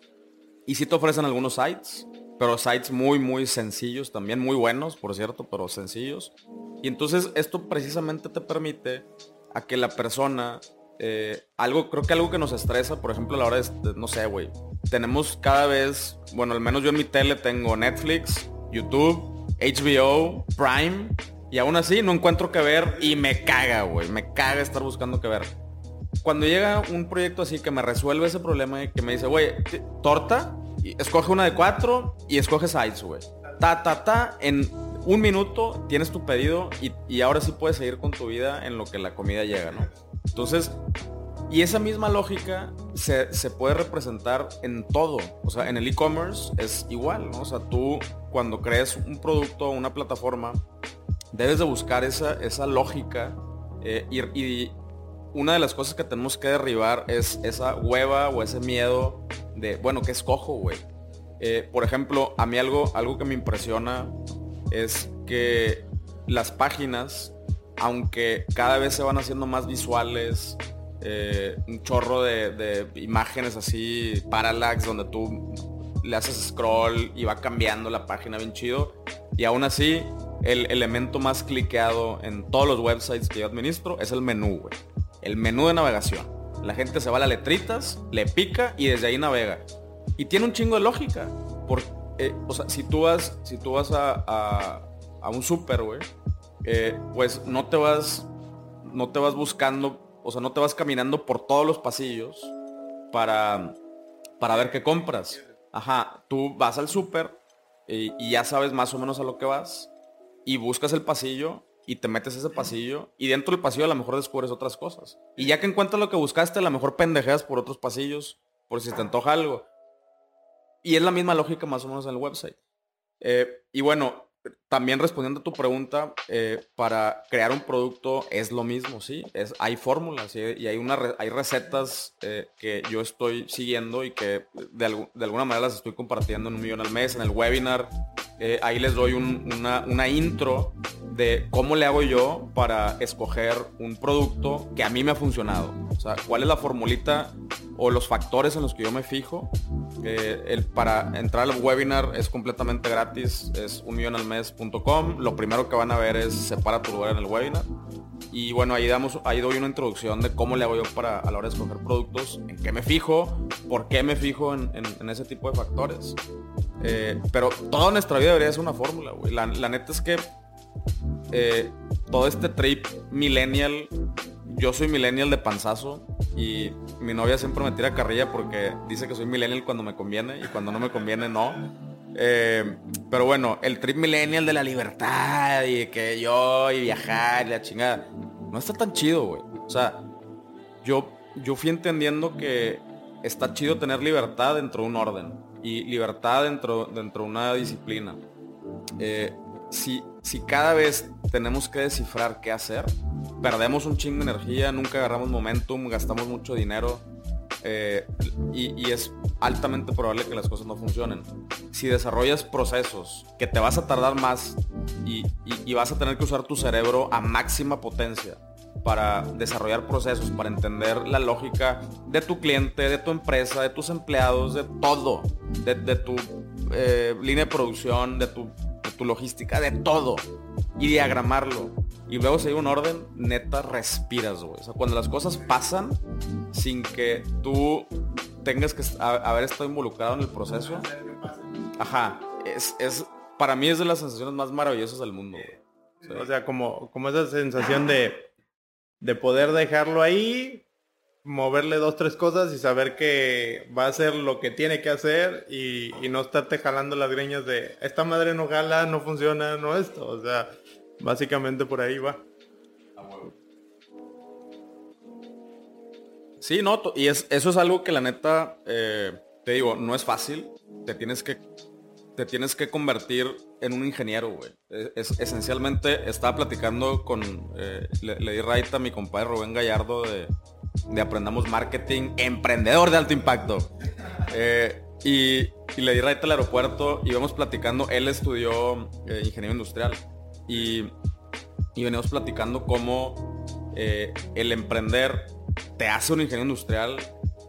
y si te ofrecen algunos sites, pero sites muy, muy sencillos, también muy buenos, por cierto, pero sencillos. Y entonces esto precisamente te permite a que la persona eh, algo, creo que algo que nos estresa, por ejemplo, a la hora de, no sé, güey. Tenemos cada vez, bueno, al menos yo en mi tele tengo Netflix, YouTube, HBO, Prime, y aún así no encuentro que ver y me caga, güey. Me caga estar buscando que ver. Cuando llega un proyecto así que me resuelve ese problema y que me dice, güey, torta, escoge una de cuatro y escoge sites, güey. Ta, ta, ta, en un minuto tienes tu pedido y, y ahora sí puedes seguir con tu vida en lo que la comida llega, ¿no? Entonces, y esa misma lógica se, puede representar en todo. O sea, en el e-commerce es igual, ¿no? O sea, tú cuando crees un producto una plataforma, debes de buscar esa, esa lógica eh, y, una de las cosas que tenemos que derribar es esa hueva o ese miedo de, bueno, ¿qué escojo, güey? Eh, por ejemplo, a mí algo, algo que me impresiona es que las páginas aunque cada vez se van haciendo más visuales, eh, un chorro de, imágenes así, parallax, donde tú le haces scroll y va cambiando la página bien chido. Y aún así, el elemento más cliqueado en todos los websites que yo administro es el menú, güey. El menú de navegación. La gente se va a las letritas, le pica y desde ahí navega. Y tiene un chingo de lógica. Porque, eh, o sea, si tú vas, si tú vas a, a, un super, güey, eh, pues no te vas, no te vas buscando, o sea, no te vas caminando por todos los pasillos para, para ver qué compras. Ajá, tú vas al súper y, y, ya sabes más o menos a lo que vas y buscas el pasillo y te metes ese pasillo y dentro del pasillo a lo mejor descubres otras cosas. Y ya que encuentras lo que buscaste, a lo mejor pendejeas por otros pasillos, por si te antoja algo. Y es la misma lógica más o menos en el website. Eh, y bueno, también respondiendo a tu pregunta, eh, para crear un producto es lo mismo, ¿sí? Es, hay fórmulas y hay, una, hay recetas eh, que yo estoy siguiendo y que de, alguna manera las estoy compartiendo en un millón al mes, en el webinar. Eh, ahí les doy una, una intro de cómo le hago yo para escoger un producto que a mí me ha funcionado. O sea, cuál es la formulita o los factores en los que yo me fijo. el, para entrar al webinar es completamente gratis, es unmillonalmes.com. Lo primero que van a ver es separa tu lugar en el webinar. Y bueno, ahí, damos, ahí doy una introducción de cómo le hago yo para a la hora de escoger productos, en qué me fijo, por qué me fijo en, ese tipo de factores. Eh, pero toda nuestra vida debería ser una fórmula, güey. La, la, neta es que eh, todo este trip millennial yo soy millennial de panzazo y mi novia siempre me tira carrilla porque dice que soy millennial cuando me conviene y cuando no me conviene no. Eh, pero bueno, el trip millennial de la libertad y que yo y viajar y la chingada, no está tan chido, güey. O sea, yo, yo fui entendiendo que está chido tener libertad dentro de un orden y libertad dentro, dentro de una disciplina. Eh, si, si cada vez tenemos que descifrar qué hacer, perdemos un chingo de energía, nunca agarramos momentum, gastamos mucho dinero eh, y, es altamente probable que las cosas no funcionen. Si desarrollas procesos que te vas a tardar más y, vas a tener que usar tu cerebro a máxima potencia para desarrollar procesos, para entender la lógica de tu cliente, de tu empresa, de tus empleados, de todo, de, tu eh, línea de producción, de tu tu logística, de todo. Y diagramarlo. Y luego si hay un orden, neta, respiras, güey. O sea, cuando las cosas pasan sin que tú tengas que haber estado involucrado en el proceso. Ajá. Es, es, para mí es de las sensaciones más maravillosas del mundo, O sea, como, como esa sensación de, de poder dejarlo ahí moverle dos, tres cosas y saber que va a hacer lo que tiene que hacer y, no estarte jalando las greñas de esta madre no jala, no funciona, no esto. O sea, básicamente por ahí va. Sí, no, y es, eso es algo que la neta, eh, te digo, no es fácil. Te tienes que, te tienes que convertir en un ingeniero, güey. Es, es- esencialmente, estaba platicando con, eh, le, di right a mi compadre Rubén Gallardo de, de Aprendamos Marketing, emprendedor de alto impacto. Eh, y, y le di right al aeropuerto y íbamos platicando, él estudió eh, ingeniería industrial. Y, y veníamos platicando cómo el emprender te hace un ingeniero industrial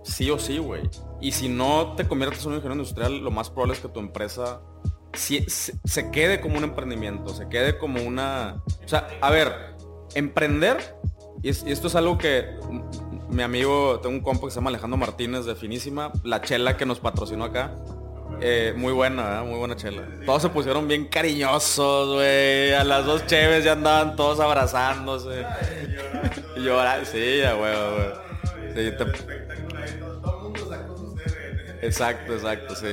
sí o sí, güey. Y si no te conviertes en un ingeniero industrial, lo más probable es que tu empresa sí- se, se quede como un emprendimiento, se quede como una... O sea, a ver, emprender, y, es- y esto es algo que mi amigo, tengo un compa que se llama Alejandro Martínez de Finísima, la chela que nos patrocinó acá. Eh, muy buena, ¿eh? muy buena chela. Todos se pusieron bien cariñosos, güey. A las dos cheves ya andaban todos abrazándose. Y llorar, sí, ya, güey, güey. Sí, te- Exacto, exacto, sí.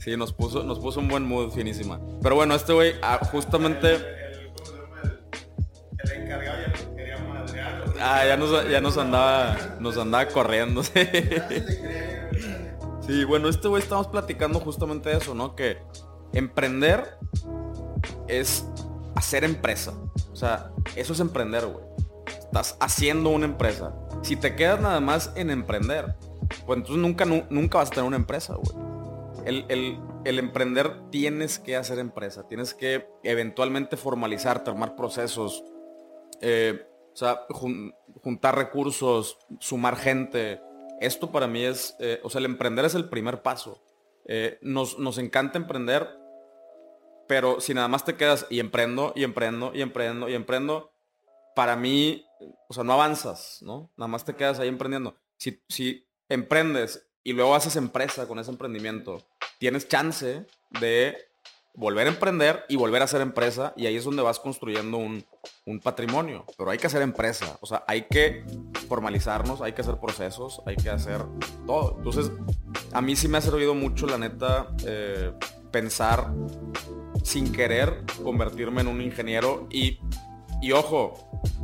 Sí, nos puso, nos puso un buen mood finísima. Pero bueno, este güey, ah, justamente. Ah, ya nos, ya nos andaba. Nos andaba corriendo. Sí. Sí, bueno, este güey estamos platicando justamente eso, ¿no? Que emprender es hacer empresa. O sea, eso es emprender, güey. Estás haciendo una empresa. Si te quedas nada más en emprender, pues entonces nunca, nu- nunca vas a tener una empresa, güey. El, emprender tienes que hacer empresa. Tienes que eventualmente formalizarte, armar procesos. eh, juntar recursos, sumar gente. Esto para mí es, eh, o sea, el emprender es el primer paso. Eh, nos, nos encanta emprender, pero si nada más te quedas y emprendo, y emprendo, y emprendo, y emprendo, para mí, o sea, no avanzas, ¿no? Nada más te quedas ahí emprendiendo. Si, si emprendes y luego haces empresa con ese emprendimiento, tienes chance de volver a emprender y volver a hacer empresa y ahí es donde vas construyendo un, un patrimonio. Pero hay que hacer empresa, o sea, hay que formalizarnos, hay que hacer procesos, hay que hacer todo. Entonces, a mí sí me ha servido mucho, la neta, eh, pensar sin querer convertirme en un ingeniero y, y ojo,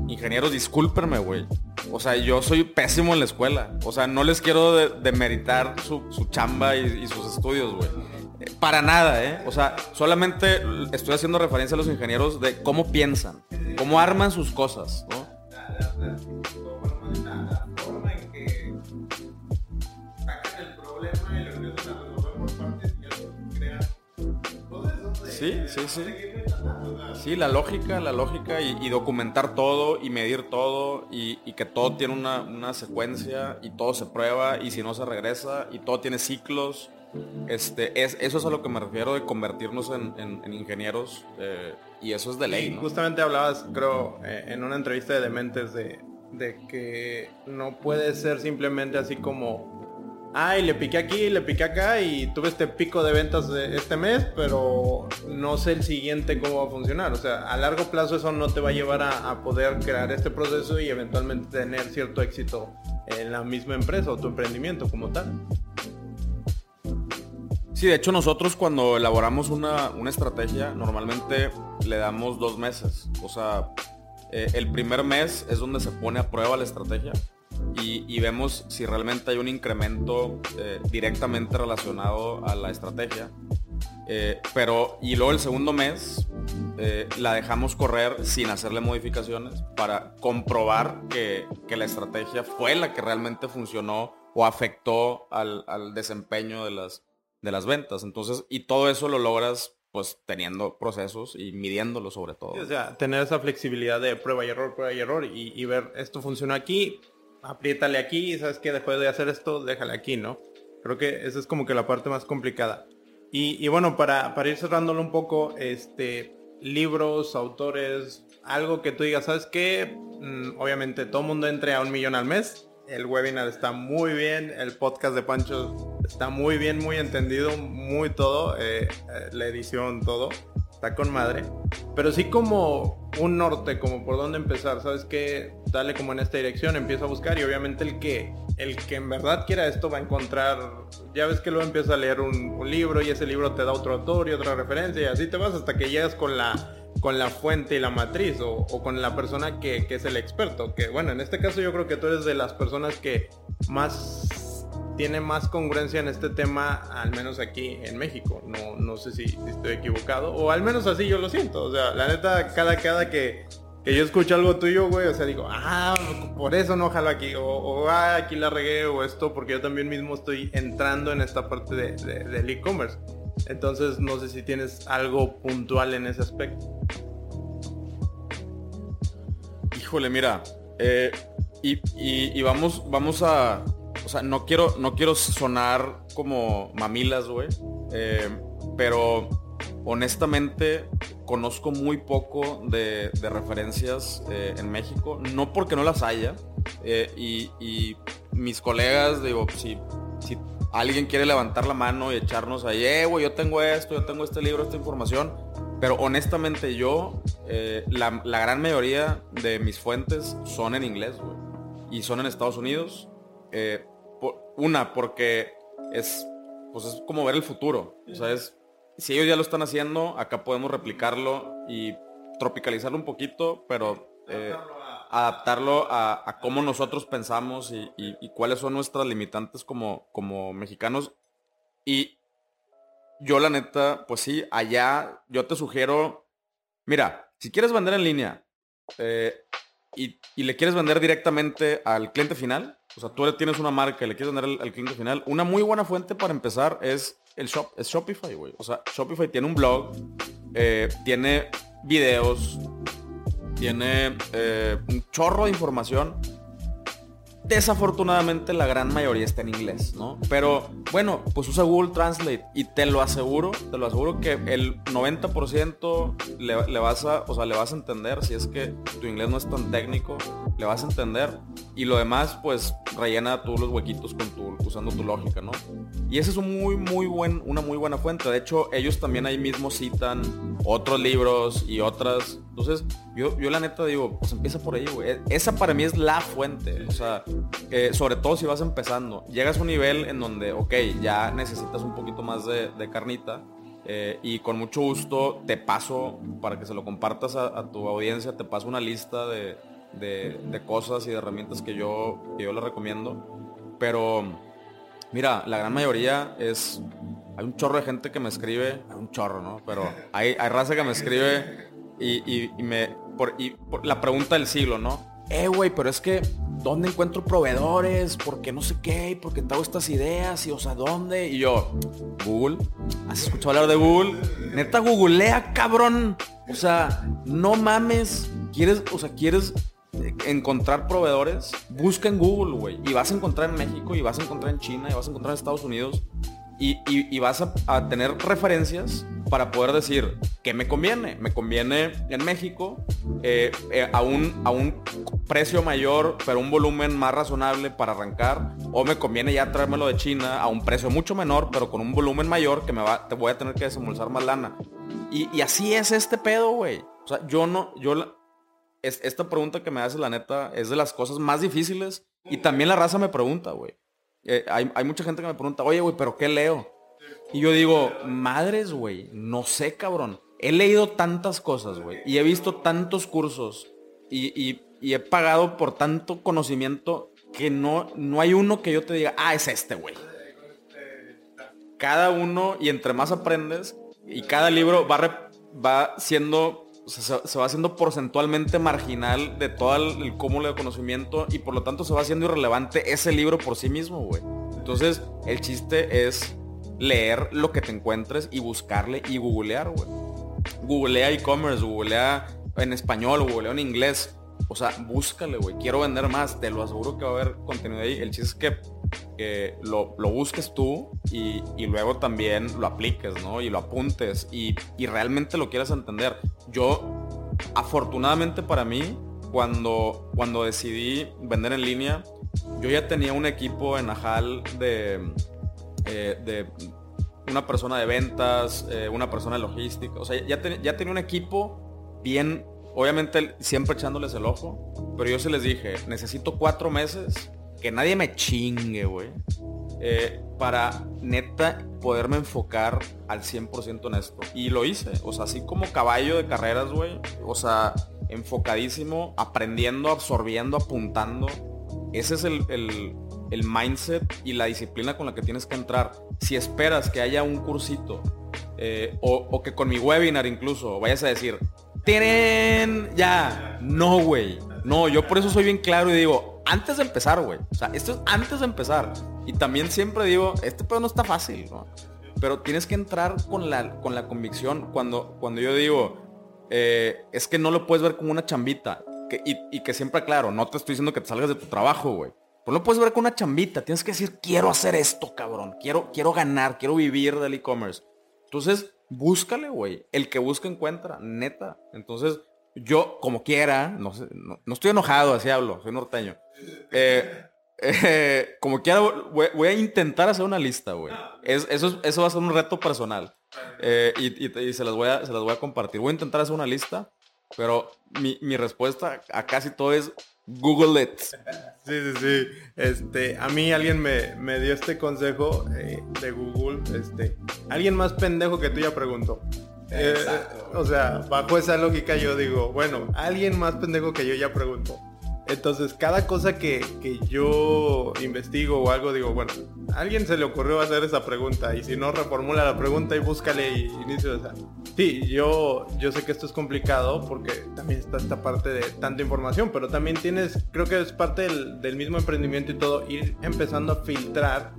ingenieros, discúlpenme, güey. O sea, yo soy pésimo en la escuela. O sea, no les quiero de- demeritar su, su chamba y, sus estudios, güey. Para nada, ¿eh? O sea, solamente estoy haciendo referencia a los ingenieros de cómo piensan, cómo arman sus cosas, ¿no? Sí, sí, sí. Sí, la lógica, la lógica y, y documentar todo y medir todo y, y que todo tiene una, una secuencia y todo se prueba y si no se regresa y todo tiene ciclos. Este, es, eso es a lo que me refiero de convertirnos en, en- en ingenieros eh, y eso es de ley, justamente hablabas, creo, eh, en una entrevista de Dementes de, de que no puede ser simplemente así como, ay, le piqué aquí, le piqué acá y tuve este pico de ventas de este mes, pero no sé el siguiente cómo va a funcionar. O sea, a largo plazo eso no te va a llevar a, a poder crear este proceso y eventualmente tener cierto éxito en la misma empresa o tu emprendimiento como tal. Sí, de hecho nosotros cuando elaboramos una, una estrategia normalmente le damos dos meses. O sea, eh, el primer mes es donde se pone a prueba la estrategia y, vemos si realmente hay un incremento eh, directamente relacionado a la estrategia. Eh, pero, y luego el segundo mes eh, la dejamos correr sin hacerle modificaciones para comprobar que, que la estrategia fue la que realmente funcionó o afectó al, al desempeño de las, de las ventas. Entonces, y todo eso lo logras pues teniendo procesos y midiéndolo sobre todo. O sea, tener esa flexibilidad de prueba y error, prueba y error y, y ver esto funciona aquí, apriétale aquí, sabes que después de hacer esto, déjale aquí, ¿no? Creo que esa es como que la parte más complicada. Y, y bueno, para, para ir cerrándolo un poco, este, libros, autores, algo que tú digas, ¿sabes qué? Mm, obviamente todo mundo entre a un millón al mes. El webinar está muy bien, el podcast de Pancho está muy bien, muy entendido, muy todo, eh, eh, la edición, todo, está con madre. Pero sí como un norte, como por dónde empezar, ¿sabes qué? Dale como en esta dirección, empieza a buscar y obviamente el que, el que en verdad quiera esto va a encontrar, ya ves que luego empieza a leer un, libro y ese libro te da otro autor y otra referencia y así te vas hasta que llegas con la, con la fuente y la matriz o, con la persona que, es el experto. Que bueno, en este caso yo creo que tú eres de las personas que más tiene más congruencia en este tema, al menos aquí en México. No, no sé si, estoy equivocado, o al menos así yo lo siento. O sea, la neta, cada, cada que, que yo escucho algo tuyo, güey, o sea, digo, ah, por eso no jalo aquí, o, ah, aquí la regué, o esto, porque yo también mismo estoy entrando en esta parte de, del e-commerce. Entonces, no sé si tienes algo puntual en ese aspecto. Híjole, mira, eh, y, y, vamos, vamos a, o sea, no quiero, no quiero sonar como mamilas, güey. Eh, pero honestamente conozco muy poco de, referencias eh, en México. No porque no las haya. Eh, y, mis colegas, digo, si, alguien quiere levantar la mano y echarnos ahí, eh, güey, yo tengo esto, yo tengo este libro, esta información. Pero honestamente yo, la, la, gran mayoría de mis fuentes son en inglés, güey. Y son en Estados Unidos. Una, porque es, pues es como ver el futuro. O si ellos ya lo están haciendo, acá podemos replicarlo y tropicalizarlo un poquito, pero eh, adaptarlo a, cómo nosotros pensamos y, cuáles son nuestras limitantes como, como mexicanos. Y yo la neta, pues sí, allá yo te sugiero, mira, si quieres vender en línea eh, y, y, le quieres vender directamente al cliente final, o sea, tú tienes una marca y le quieres vender al, cliente final. Una muy buena fuente para empezar es el shop, es Shopify, güey. O sea, Shopify tiene un blog, eh, tiene videos, tiene eh, un chorro de información Desafortunadamente la gran mayoría está en inglés, ¿no? Pero bueno, pues usa Google Translate y te lo aseguro, te lo aseguro que el 90% le, vas a, o sea, le vas a entender si es que tu inglés no es tan técnico, le vas a entender y lo demás pues rellena tú los huequitos con tu, usando tu lógica, ¿no? Y esa es muy muy buen, una muy buena fuente. De hecho, ellos también ahí mismo citan otros libros y otras. Entonces, yo, yo la neta digo, pues empieza por ahí, güey. Esa para mí es la fuente. O sea, sobre todo si vas empezando. Llegas a un nivel en donde, ok, ya necesitas un poquito más de, carnita. Eh, y con mucho gusto te paso, para que se lo compartas a, tu audiencia, te paso una lista de, cosas y de herramientas que yo, que yo le recomiendo. Pero, mira, la gran mayoría es... Hay un chorro de gente que me escribe, un chorro, ¿no? Pero hay, hay raza que me escribe y, me... Por, y por la pregunta del siglo, ¿no? Eh, güey, pero es que ¿dónde encuentro proveedores? ¿Por qué no sé qué? ¿Por qué tengo estas ideas? Y o sea, ¿dónde? Y yo, Google. ¿Has escuchado hablar de Google? Neta, googlea, cabrón. O sea, no mames. ¿Quieres, o sea, quieres encontrar proveedores? Busca en Google, güey. Y vas a encontrar en México, y vas a encontrar en China, y vas a encontrar en Estados Unidos. Y, vas a, tener referencias para poder decir que me conviene. Me conviene en México eh, eh, a, un, a un precio mayor, pero un volumen más razonable para arrancar. O me conviene ya traérmelo de China a un precio mucho menor, pero con un volumen mayor que me va, te voy a tener que desembolsar más lana. Y, así es este pedo, güey. O sea, yo no, yo, es, esta pregunta que me hace la neta es de las cosas más difíciles. Y también la raza me pregunta, güey. Eh, hay, hay, mucha gente que me pregunta, oye, güey, ¿pero qué leo? Y yo digo, madres, güey, no sé, cabrón. He leído tantas cosas, güey. Y he visto tantos cursos. Y, he pagado por tanto conocimiento que no, no hay uno que yo te diga, ah, es este, güey. Cada uno, y entre más aprendes, y cada libro va, va siendo, se, va haciendo porcentualmente marginal de todo el, el cúmulo de conocimiento, y por lo tanto se va haciendo irrelevante ese libro por sí mismo, güey. Entonces, el chiste es leer lo que te encuentres y buscarle y googlear, güey. Googlea e-commerce, googlea en español, googlea en inglés. O sea, búscale, güey. Quiero vender más. Te lo aseguro que va a haber contenido ahí. El chiste es que lo, busques tú y, luego también lo apliques, ¿no? Y lo apuntes y, realmente lo quieras entender. Yo, afortunadamente para mí, cuando, cuando decidí vender en línea, yo ya tenía un equipo en Ajal de, eh, de una persona de ventas, eh, una persona de logística. O sea, ya, tenía un equipo bien obviamente siempre echándoles el ojo, pero yo se les dije, necesito cuatro meses, que nadie me chingue, güey, eh, para neta poderme enfocar al 100% en esto. Y lo hice, o sea, así como caballo de carreras, güey, o sea, enfocadísimo, aprendiendo, absorbiendo, apuntando. Ese es el mindset y la disciplina con la que tienes que entrar. Si esperas que haya un cursito eh, o, que con mi webinar incluso vayas a decir, tienen ya, no, güey. No, yo por eso soy bien claro y digo, antes de empezar, güey. O sea, esto es antes de empezar. Y también siempre digo, este pedo no está fácil. Pero tienes que entrar con la, con la convicción cuando, cuando yo digo, eh, es que no lo puedes ver como una chambita. y, y que siempre aclaro, no te estoy diciendo que te salgas de tu trabajo, güey. Pues no puedes ver con una chambita. Tienes que decir, quiero hacer esto, cabrón. Quiero, quiero ganar, quiero vivir del e-commerce. Entonces, búscale, güey. El que busca encuentra, neta. Entonces, yo, como quiera, no, sé, no, estoy enojado, así hablo, soy norteño. Eh, eh, como quiera, voy, a intentar hacer una lista, güey. eso, eso va a ser un reto personal. Eh, y, se, las voy a, se las voy a compartir. Voy a intentar hacer una lista, pero mi, mi respuesta a casi todo es Google it. Sí, sí, sí. Este, a mí alguien me, dio este consejo eh, de Google. Este, alguien más pendejo que tú ya preguntó. Eh, o sea, bajo esa lógica yo digo, bueno, alguien más pendejo que yo ya preguntó. Entonces, cada cosa que, yo investigo o algo, digo, bueno, alguien se le ocurrió hacer esa pregunta y si no, reformula la pregunta y búscale y inicio esa. Sí, yo, yo sé que esto es complicado porque también está esta parte de tanta información, pero también tienes, creo que es parte del, del mismo emprendimiento y todo, ir empezando a filtrar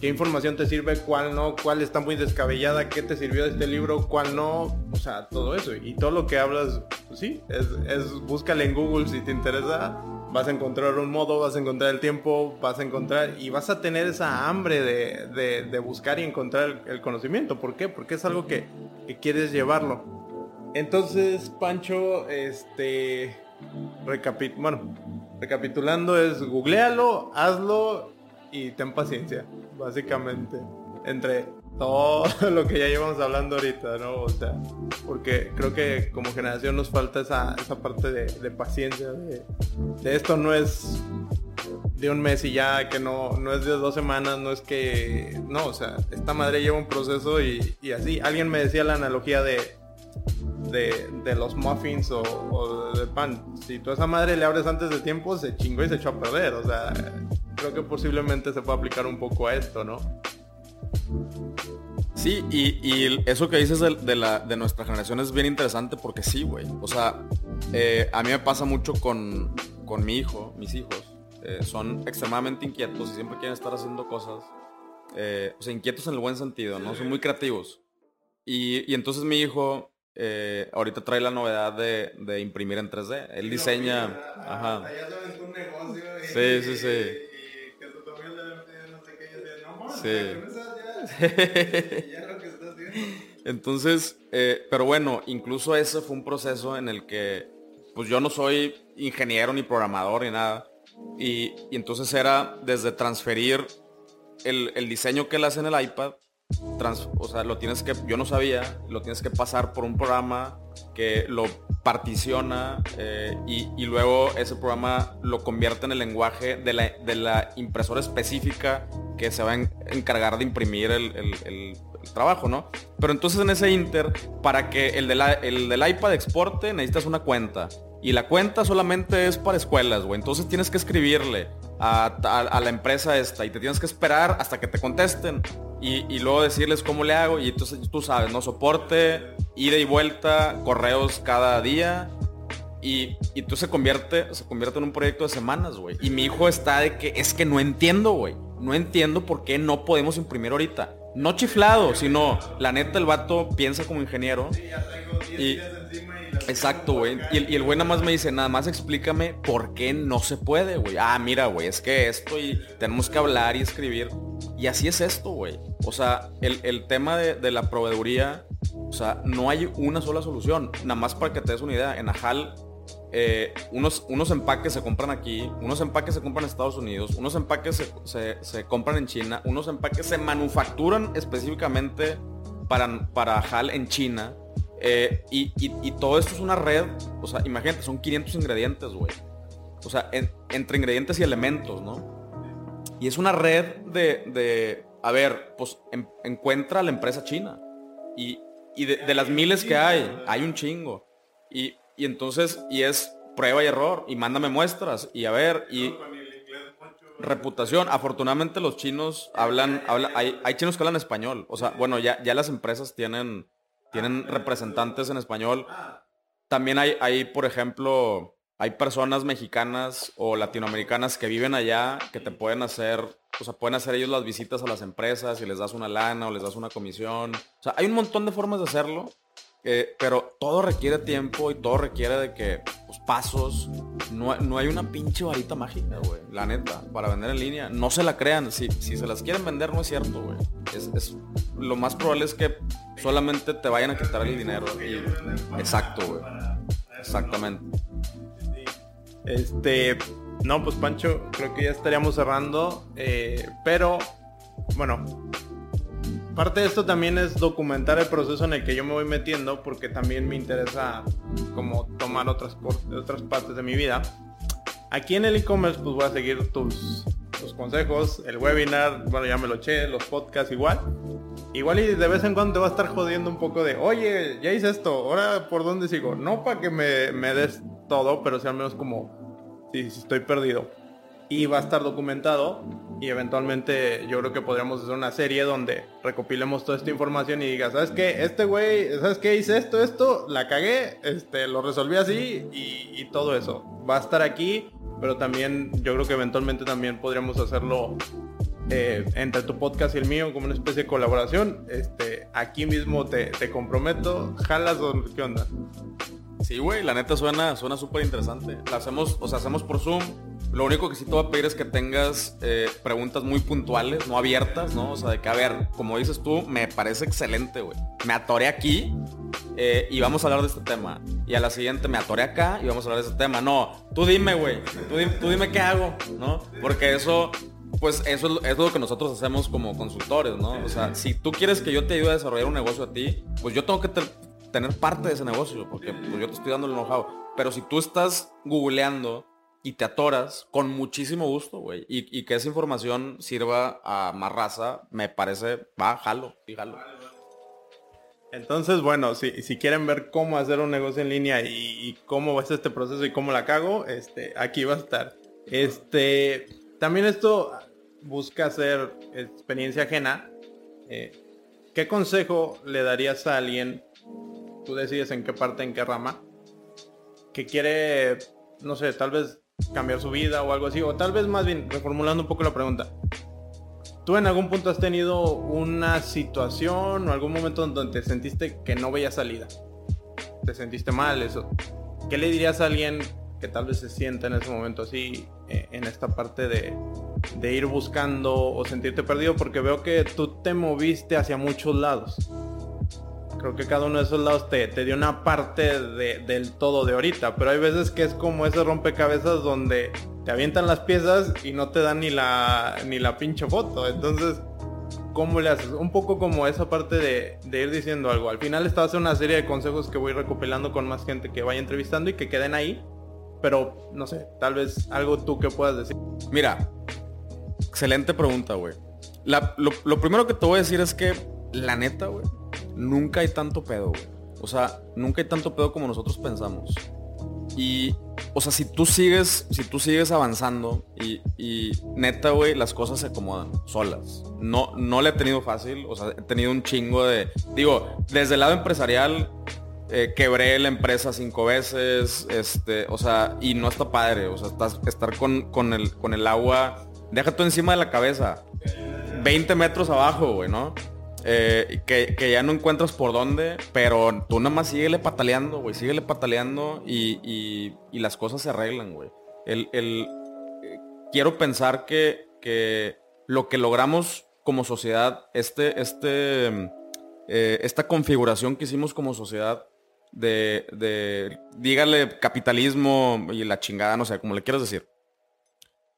qué información te sirve, cuál no, cuál está muy descabellada, qué te sirvió de este libro, cuál no, o sea, todo eso. Y todo lo que hablas, pues sí, es, es búscale en Google si te interesa vas a encontrar un modo, vas a encontrar el tiempo, vas a encontrar y vas a tener esa hambre de, buscar y encontrar el, conocimiento. ¿Por qué? Porque es algo que, quieres llevarlo. Entonces, Pancho, este, bueno, recapitulando es googlealo, hazlo y ten paciencia, básicamente. Entre todo lo que ya llevamos hablando ahorita, ¿no? O sea, porque creo que como generación nos falta esa, esa parte de, paciencia, de, esto no es de un mes y ya, que no, no es de dos semanas, no es que, no, o sea, esta madre lleva un proceso y, así. Alguien me decía la analogía de, de, los muffins o, o del pan. Si tú a esa madre le abres antes de tiempo, se chingó y se echó a perder. O sea, creo que posiblemente se puede aplicar un poco a esto, ¿no? Sí, y, eso que dices de, la, de nuestra generación es bien interesante porque sí, güey. O sea, eh, a mí me pasa mucho con, mi hijo, mis hijos. Eh, son extremadamente inquietos y siempre quieren estar haciendo cosas. Eh, o sea, inquietos en el buen sentido, ¿no? Son muy creativos. Y, entonces mi hijo ahorita trae la novedad de, imprimir en 3D. Él diseña... Ajá. Sí, sí, sí. Sí. Entonces, eh, pero bueno, incluso ese fue un proceso en el que, pues yo no soy ingeniero ni programador ni nada. Y, entonces era desde transferir el, diseño que él hace en el iPad, o sea, lo tienes que, yo no sabía, lo tienes que pasar por un programa que lo particiona eh, y, luego ese programa lo convierte en el lenguaje de la, de la impresora específica que se va a encargar de imprimir el, trabajo, ¿no? Pero entonces en ese inter, para que el, el del iPad exporte, necesitas una cuenta. Y la cuenta solamente es para escuelas, güey. Entonces tienes que escribirle a, la empresa esta y te tienes que esperar hasta que te contesten. Y, luego decirles cómo le hago. Y entonces tú sabes, ¿no? Soporte, ida y vuelta, correos cada día. Y, y tú se convierte, se convierte en un proyecto de semanas, güey. Y mi hijo está de que es que no entiendo, güey no entiendo por qué no podemos imprimir ahorita. No chiflado, sino la neta el vato piensa como ingeniero. y, exacto, güey. Y, el güey nada más me dice, nada más explícame por qué no se puede, güey. Ah, mira, güey, es que esto y tenemos que hablar y escribir. Y así es esto, güey. O sea, el, tema de, de, la proveeduría, o sea, no hay una sola solución. Nada más para que te des una idea, en Ajal eh, unos, unos empaques se compran aquí, unos empaques se compran en Estados Unidos, unos empaques se, compran en China, unos empaques se manufacturan específicamente para, para HAL en China. Eh, y, todo esto es una red, o sea, imagínate, son 500 ingredientes, güey. O sea, entre ingredientes y elementos, ¿no? Y es una red de, a ver, pues encuentra la empresa china. Y, de, las miles que hay, hay un chingo. Y, entonces, y es prueba y error. Y mándame muestras. Y a ver, y reputación. Afortunadamente los chinos hablan, hablan hay, hay, chinos que hablan español. O sea, bueno, ya, ya las empresas tienen tienen representantes en español. También hay, hay, por ejemplo, hay personas mexicanas o latinoamericanas que viven allá que te pueden hacer, o sea, pueden hacer ellos las visitas a las empresas y les das una lana o les das una comisión. O sea, hay un montón de formas de hacerlo eh, pero todo requiere tiempo y todo requiere de que, pues, pasos. No, no hay una pinche varita mágica, güey. La neta, para vender en línea. No se la crean. Si, si se las quieren vender, no es cierto, güey. Es, lo más probable es que solamente te vayan a quitar el dinero. exacto, güey. Exactamente. Este, no, pues Pancho, creo que ya estaríamos cerrando. Eh, pero, bueno, Parte de esto también es documentar el proceso en el que yo me voy metiendo porque también me interesa como tomar otras, otras partes de mi vida. Aquí en el e-commerce pues voy a seguir tus, tus consejos, el webinar, bueno ya me lo eché, los podcasts igual. Igual y de vez en cuando te va a estar jodiendo un poco de, oye, ya hice esto, ahora por dónde sigo. No para que me, me des todo, pero si al menos como, si estoy perdido y va a estar documentado y eventualmente yo creo que podríamos hacer una serie donde recopilemos toda esta información y diga, ¿sabes qué? Este güey, ¿sabes qué? Hice esto, esto, la cagué, este, lo resolví así y, todo eso. Va a estar aquí, pero también yo creo que eventualmente también podríamos hacerlo eh, entre tu podcast y el mío como una especie de colaboración. Este, aquí mismo te, te comprometo, jalas o qué onda. Sí, güey, la neta suena suena súper interesante. La hacemos, o sea, hacemos por Zoom. Lo único que sí te voy a pedir es que tengas eh, preguntas muy puntuales, no abiertas, ¿no? O sea, de que, a ver, como dices tú, me parece excelente, güey. Me atoré aquí eh, y vamos a hablar de este tema. Y a la siguiente me atoré acá y vamos a hablar de este tema. No, tú dime, güey. Tú, tú, dime qué hago, ¿no? Porque eso, pues eso es, es, lo que nosotros hacemos como consultores, ¿no? O sea, si tú quieres que yo te ayude a desarrollar un negocio a ti, pues yo tengo que tener parte de ese negocio, porque pues, yo te estoy dando el know-how. Pero si tú estás googleando y te atoras, con muchísimo gusto, güey, y, que esa información sirva a más raza, me parece, va, jalo, y jalo. Entonces, bueno, si, si quieren ver cómo hacer un negocio en línea y, cómo va a ser este proceso y cómo la cago, este, aquí va a estar. Este, también esto busca hacer experiencia ajena. Eh, ¿Qué consejo le darías a alguien tú decides en qué parte, en qué rama, que quiere, no sé, tal vez cambiar su vida o algo así, o tal vez más bien, reformulando un poco la pregunta, ¿tú en algún punto has tenido una situación o algún momento donde te sentiste que no veía salida? ¿Te sentiste mal eso? ¿Qué le dirías a alguien que tal vez se sienta en ese momento así, eh, en esta parte de, de ir buscando o sentirte perdido? Porque veo que tú te moviste hacia muchos lados creo que cada uno de esos lados te, dio una parte del todo de ahorita, pero hay veces que es como ese rompecabezas donde te avientan las piezas y no te dan ni la, ni la pinche foto. Entonces, ¿cómo le haces? Un poco como esa parte de, ir diciendo algo. Al final esta va a ser una serie de consejos que voy recopilando con más gente que vaya entrevistando y que queden ahí. Pero, no sé, tal vez algo tú que puedas decir. Mira, excelente pregunta, güey. Lo, lo primero que te voy a decir es que, la neta, güey, nunca hay tanto pedo, güey. O sea, nunca hay tanto pedo como nosotros pensamos. Y, o sea, si tú sigues, si tú sigues avanzando y, neta, güey, las cosas se acomodan solas. No, no le he tenido fácil, o sea, he tenido un chingo de, digo, desde el lado empresarial, eh, quebré la empresa cinco veces, este, o sea, y no está padre, o sea, estar con, con, el, con el agua, deja tú encima de la cabeza, 20 metros abajo, güey, ¿no? Eh, que, ya no encuentras por dónde, pero tú nada más síguele pataleando, güey, síguele pataleando y, las cosas se arreglan, güey. El, eh, quiero pensar que, que, lo que logramos como sociedad, este, este, eh, esta configuración que hicimos como sociedad de, de, dígale, capitalismo y la chingada, no sé, como le quieras decir,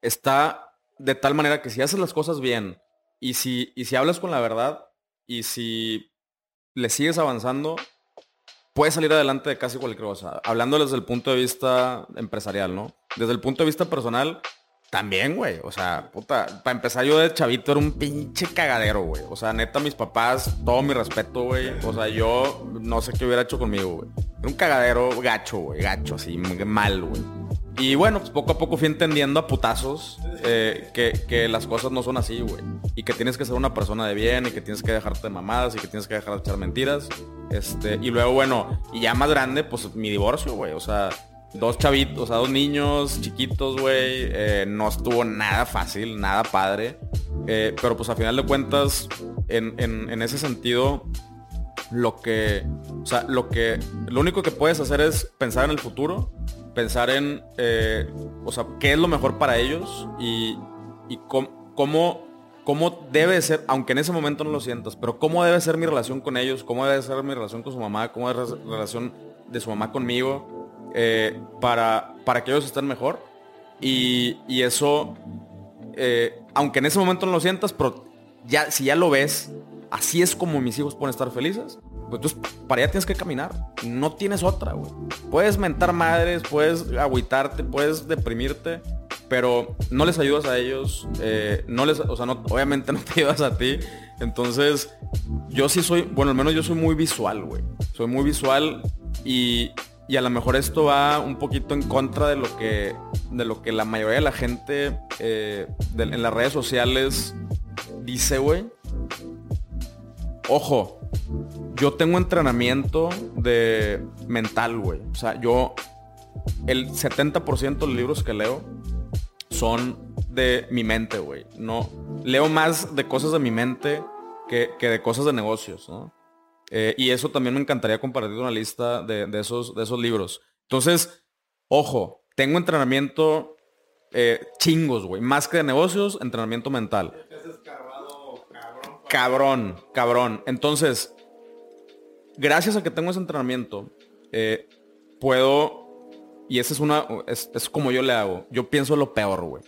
está de tal manera que si haces las cosas bien y si, y si hablas con la verdad, y si le sigues avanzando, puedes salir adelante de casi cualquier cosa. Hablando desde el punto de vista empresarial, ¿no? Desde el punto de vista personal, también, güey. O sea, puta, para empezar yo de chavito era un pinche cagadero, güey. O sea, neta, mis papás, todo mi respeto, güey. O sea, yo no sé qué hubiera hecho conmigo, güey. Era un cagadero gacho, güey. Gacho, así, mal, güey. Y bueno, pues poco a poco fui entendiendo a putazos eh, que, que, las cosas no son así, güey. Y que tienes que ser una persona de bien y que tienes que dejarte de mamadas y que tienes que dejar de echar mentiras. Este, y luego, bueno, y ya más grande, pues mi divorcio, güey. O sea, dos chavitos, o sea, dos niños chiquitos, güey. Eh, no estuvo nada fácil, nada padre. Eh, pero pues a final de cuentas, en, en, en ese sentido, lo que, o sea, lo que, lo único que puedes hacer es pensar en el futuro pensar en, eh, o sea, qué es lo mejor para ellos y, y cómo, cómo, debe ser, aunque en ese momento no lo sientas, pero cómo debe ser mi relación con ellos, cómo debe ser mi relación con su mamá, cómo debe ser la relación de su mamá conmigo, eh, para, para que ellos estén mejor. Y, y eso, eh, aunque en ese momento no lo sientas, pero ya, si ya lo ves, así es como mis hijos pueden estar felices, pues entonces para allá tienes que caminar. No tienes otra, güey. Puedes mentar madres, puedes agüitarte, puedes deprimirte, pero no les ayudas a ellos. Eh, no les, o sea, no, obviamente no te ayudas a ti. Entonces, yo sí soy, bueno, al menos yo soy muy visual, güey. Soy muy visual y, y a lo mejor esto va un poquito en contra de lo que, de lo que la mayoría de la gente eh, en las redes sociales dice, güey. Ojo, yo tengo entrenamiento de mental, güey. O sea, yo, el 70% de los libros que leo son de mi mente, güey. No, leo más de cosas de mi mente que, de cosas de negocios, ¿no? Eh, y eso también me encantaría compartir una lista de, esos, de esos libros. Entonces, ojo, tengo entrenamiento eh, chingos, güey. Más que de negocios, entrenamiento mental. Cabrón, cabrón. Entonces, gracias a que tengo ese entrenamiento, eh, puedo, y esa es una, es, como yo le hago, yo pienso lo peor, güey.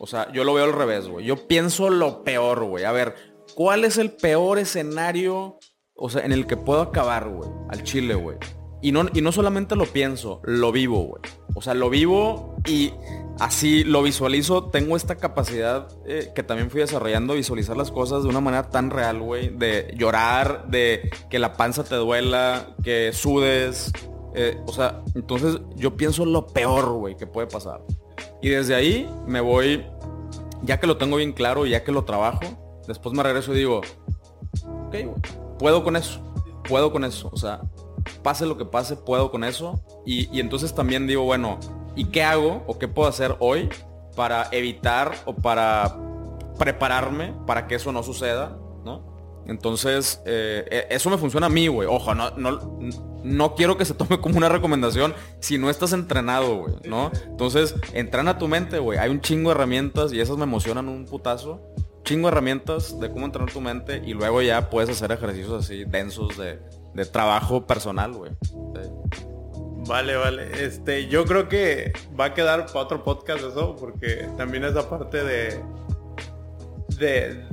O sea, yo lo veo al revés, güey. Yo pienso lo peor, güey. A ver, ¿cuál es el peor escenario, o sea, en el que puedo acabar, güey? Al chile, güey. Y no, y no solamente lo pienso, lo vivo, güey. O sea, lo vivo y así lo visualizo. Tengo esta capacidad eh, que también fui desarrollando, visualizar las cosas de una manera tan real, güey. De llorar, de que la panza te duela, que sudes. Eh, o sea, entonces yo pienso lo peor, güey, que puede pasar. Y desde ahí me voy, ya que lo tengo bien claro, ya que lo trabajo, después me regreso y digo, ok, puedo con eso, puedo con eso. O sea, pase lo que pase, puedo con eso. Y, entonces también digo, bueno, ¿y qué hago o qué puedo hacer hoy para evitar o para prepararme para que eso no suceda? ¿no? Entonces, eh, e, eso me funciona a mí, güey. Ojo, no, no, quiero que se tome como una recomendación si no estás entrenado, güey, ¿no? Entonces, entrena tu mente, güey. Hay un chingo de herramientas y esas me emocionan un putazo. Chingo de herramientas de cómo entrenar tu mente y luego ya puedes hacer ejercicios así densos de de trabajo personal, güey. Vale, vale. Este, yo creo que va a quedar para otro podcast eso, porque también esa parte de, de,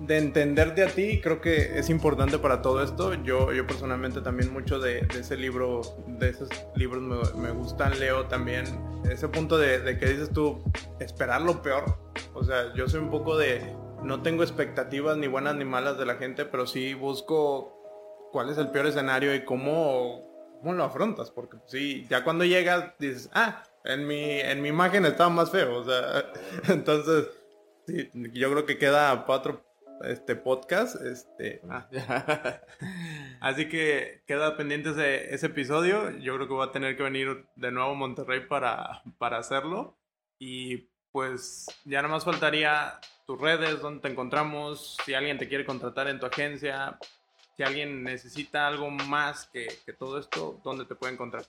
de entenderte a ti, creo que es importante para todo esto. Yo, yo personalmente también mucho de, ese libro, de esos libros me, gustan, leo también ese punto de, de que dices tú, esperar lo peor. O sea, yo soy un poco de, no tengo expectativas ni buenas ni malas de la gente, pero sí busco cuál es el peor escenario y cómo, cómo lo afrontas. Porque sí, ya cuando llegas dices, ah, en mi, en mi imagen estaba más feo. O sea, entonces, sí, yo creo que queda para otro este podcast. Este, ah. Así que queda pendiente ese, ese episodio. Yo creo que voy a tener que venir de nuevo a Monterrey para, para hacerlo. Y pues ya nada más faltaría tus redes, donde te encontramos, si alguien te quiere contratar en tu agencia, si alguien necesita algo más que, todo esto, ¿dónde te puede encontrar?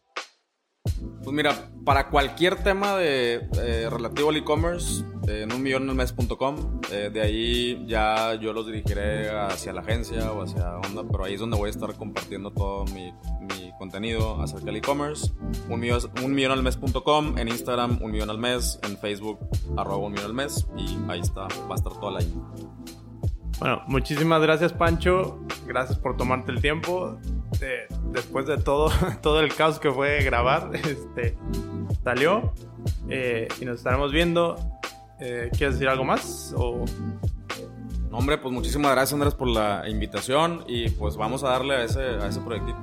Pues mira, para cualquier tema de, eh, relativo al e-commerce, eh, en unmillonelmes.com, eh, de ahí ya yo los dirigiré hacia la agencia o hacia onda, pero ahí es donde voy a estar compartiendo todo mi, contenido acerca del e-commerce. Unmillonelmes.com, en Instagram un millón al mes, en Facebook arroba un millón al mes y ahí está, va a estar toda la info. Bueno, muchísimas gracias Pancho, gracias por tomarte el tiempo. después de todo, todo el caos que fue grabar, este, salió eh, y nos estaremos viendo. Eh, ¿Quieres decir algo más? O... No, hombre, pues muchísimas gracias Andrés por la invitación y pues vamos a darle a ese, a ese proyectito.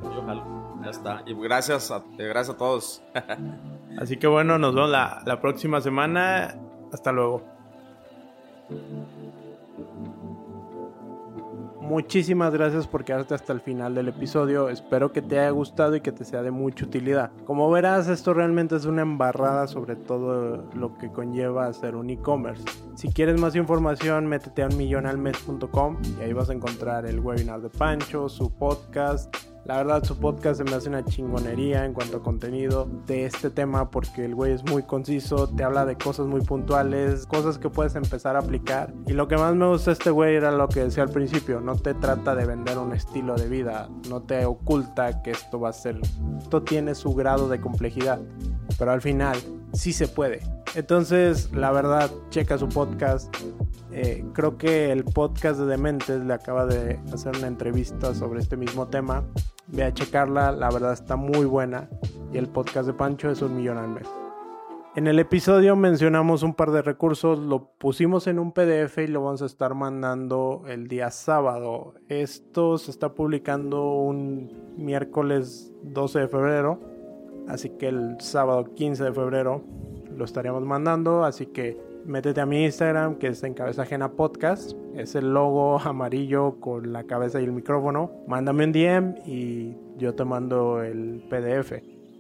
Ya está. Y gracias a, gracias a todos. Así que bueno, nos vemos la, la próxima semana. Hasta luego. Muchísimas gracias por quedarte hasta el final del episodio. Espero que te haya gustado y que te sea de mucha utilidad. Como verás, esto realmente es una embarrada sobre todo lo que conlleva hacer un e-commerce. Si quieres más información, métete a unmillonalmes.com y ahí vas a encontrar el webinar de Pancho, su podcast la verdad su podcast se me hace una chingonería en cuanto a contenido de este tema porque el güey es muy conciso, te habla de cosas muy puntuales, cosas que puedes empezar a aplicar. Y lo que más me gusta este güey era lo que decía al principio, no te trata de vender un estilo de vida, no te oculta que esto va a ser, esto tiene su grado de complejidad, pero al final sí se puede. Entonces, la verdad, checa su podcast, eh, creo que el podcast de Dementes le acaba de hacer una entrevista sobre este mismo tema. Ve a checarla, la verdad está muy buena. Y el podcast de Pancho es un millón al mes. En el episodio mencionamos un par de recursos, lo pusimos en un PDF y lo vamos a estar mandando el día sábado. Esto se está publicando un miércoles 12 de febrero, así que el sábado 15 de febrero lo estaríamos mandando, así que métete a mi Instagram, que es en Cabeza Ajena Podcast. Es el logo amarillo con la cabeza y el micrófono. Mándame un DM y yo te mando el PDF.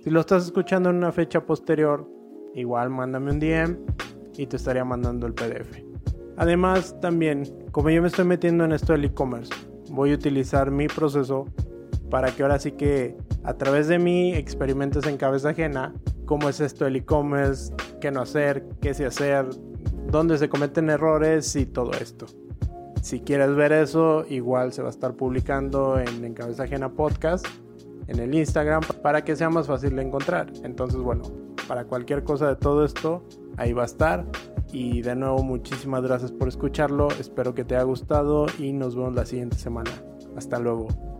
Si lo estás escuchando en una fecha posterior, igual mándame un DM y te estaría mandando el PDF. Además, también, como yo me estoy metiendo en esto del e-commerce, voy a utilizar mi proceso para que ahora sí que a través de mí experimentes en cabeza ajena cómo es esto del e-commerce, qué no hacer, qué sí hacer, dónde se cometen errores y todo esto. Si quieres ver eso, igual se va a estar publicando en, en Cabeza Ajena Podcast, en el Instagram, para que sea más fácil de encontrar. Entonces, bueno, para cualquier cosa de todo esto, ahí va a estar. Y de nuevo, muchísimas gracias por escucharlo. Espero que te haya gustado y nos vemos la siguiente semana. Hasta luego.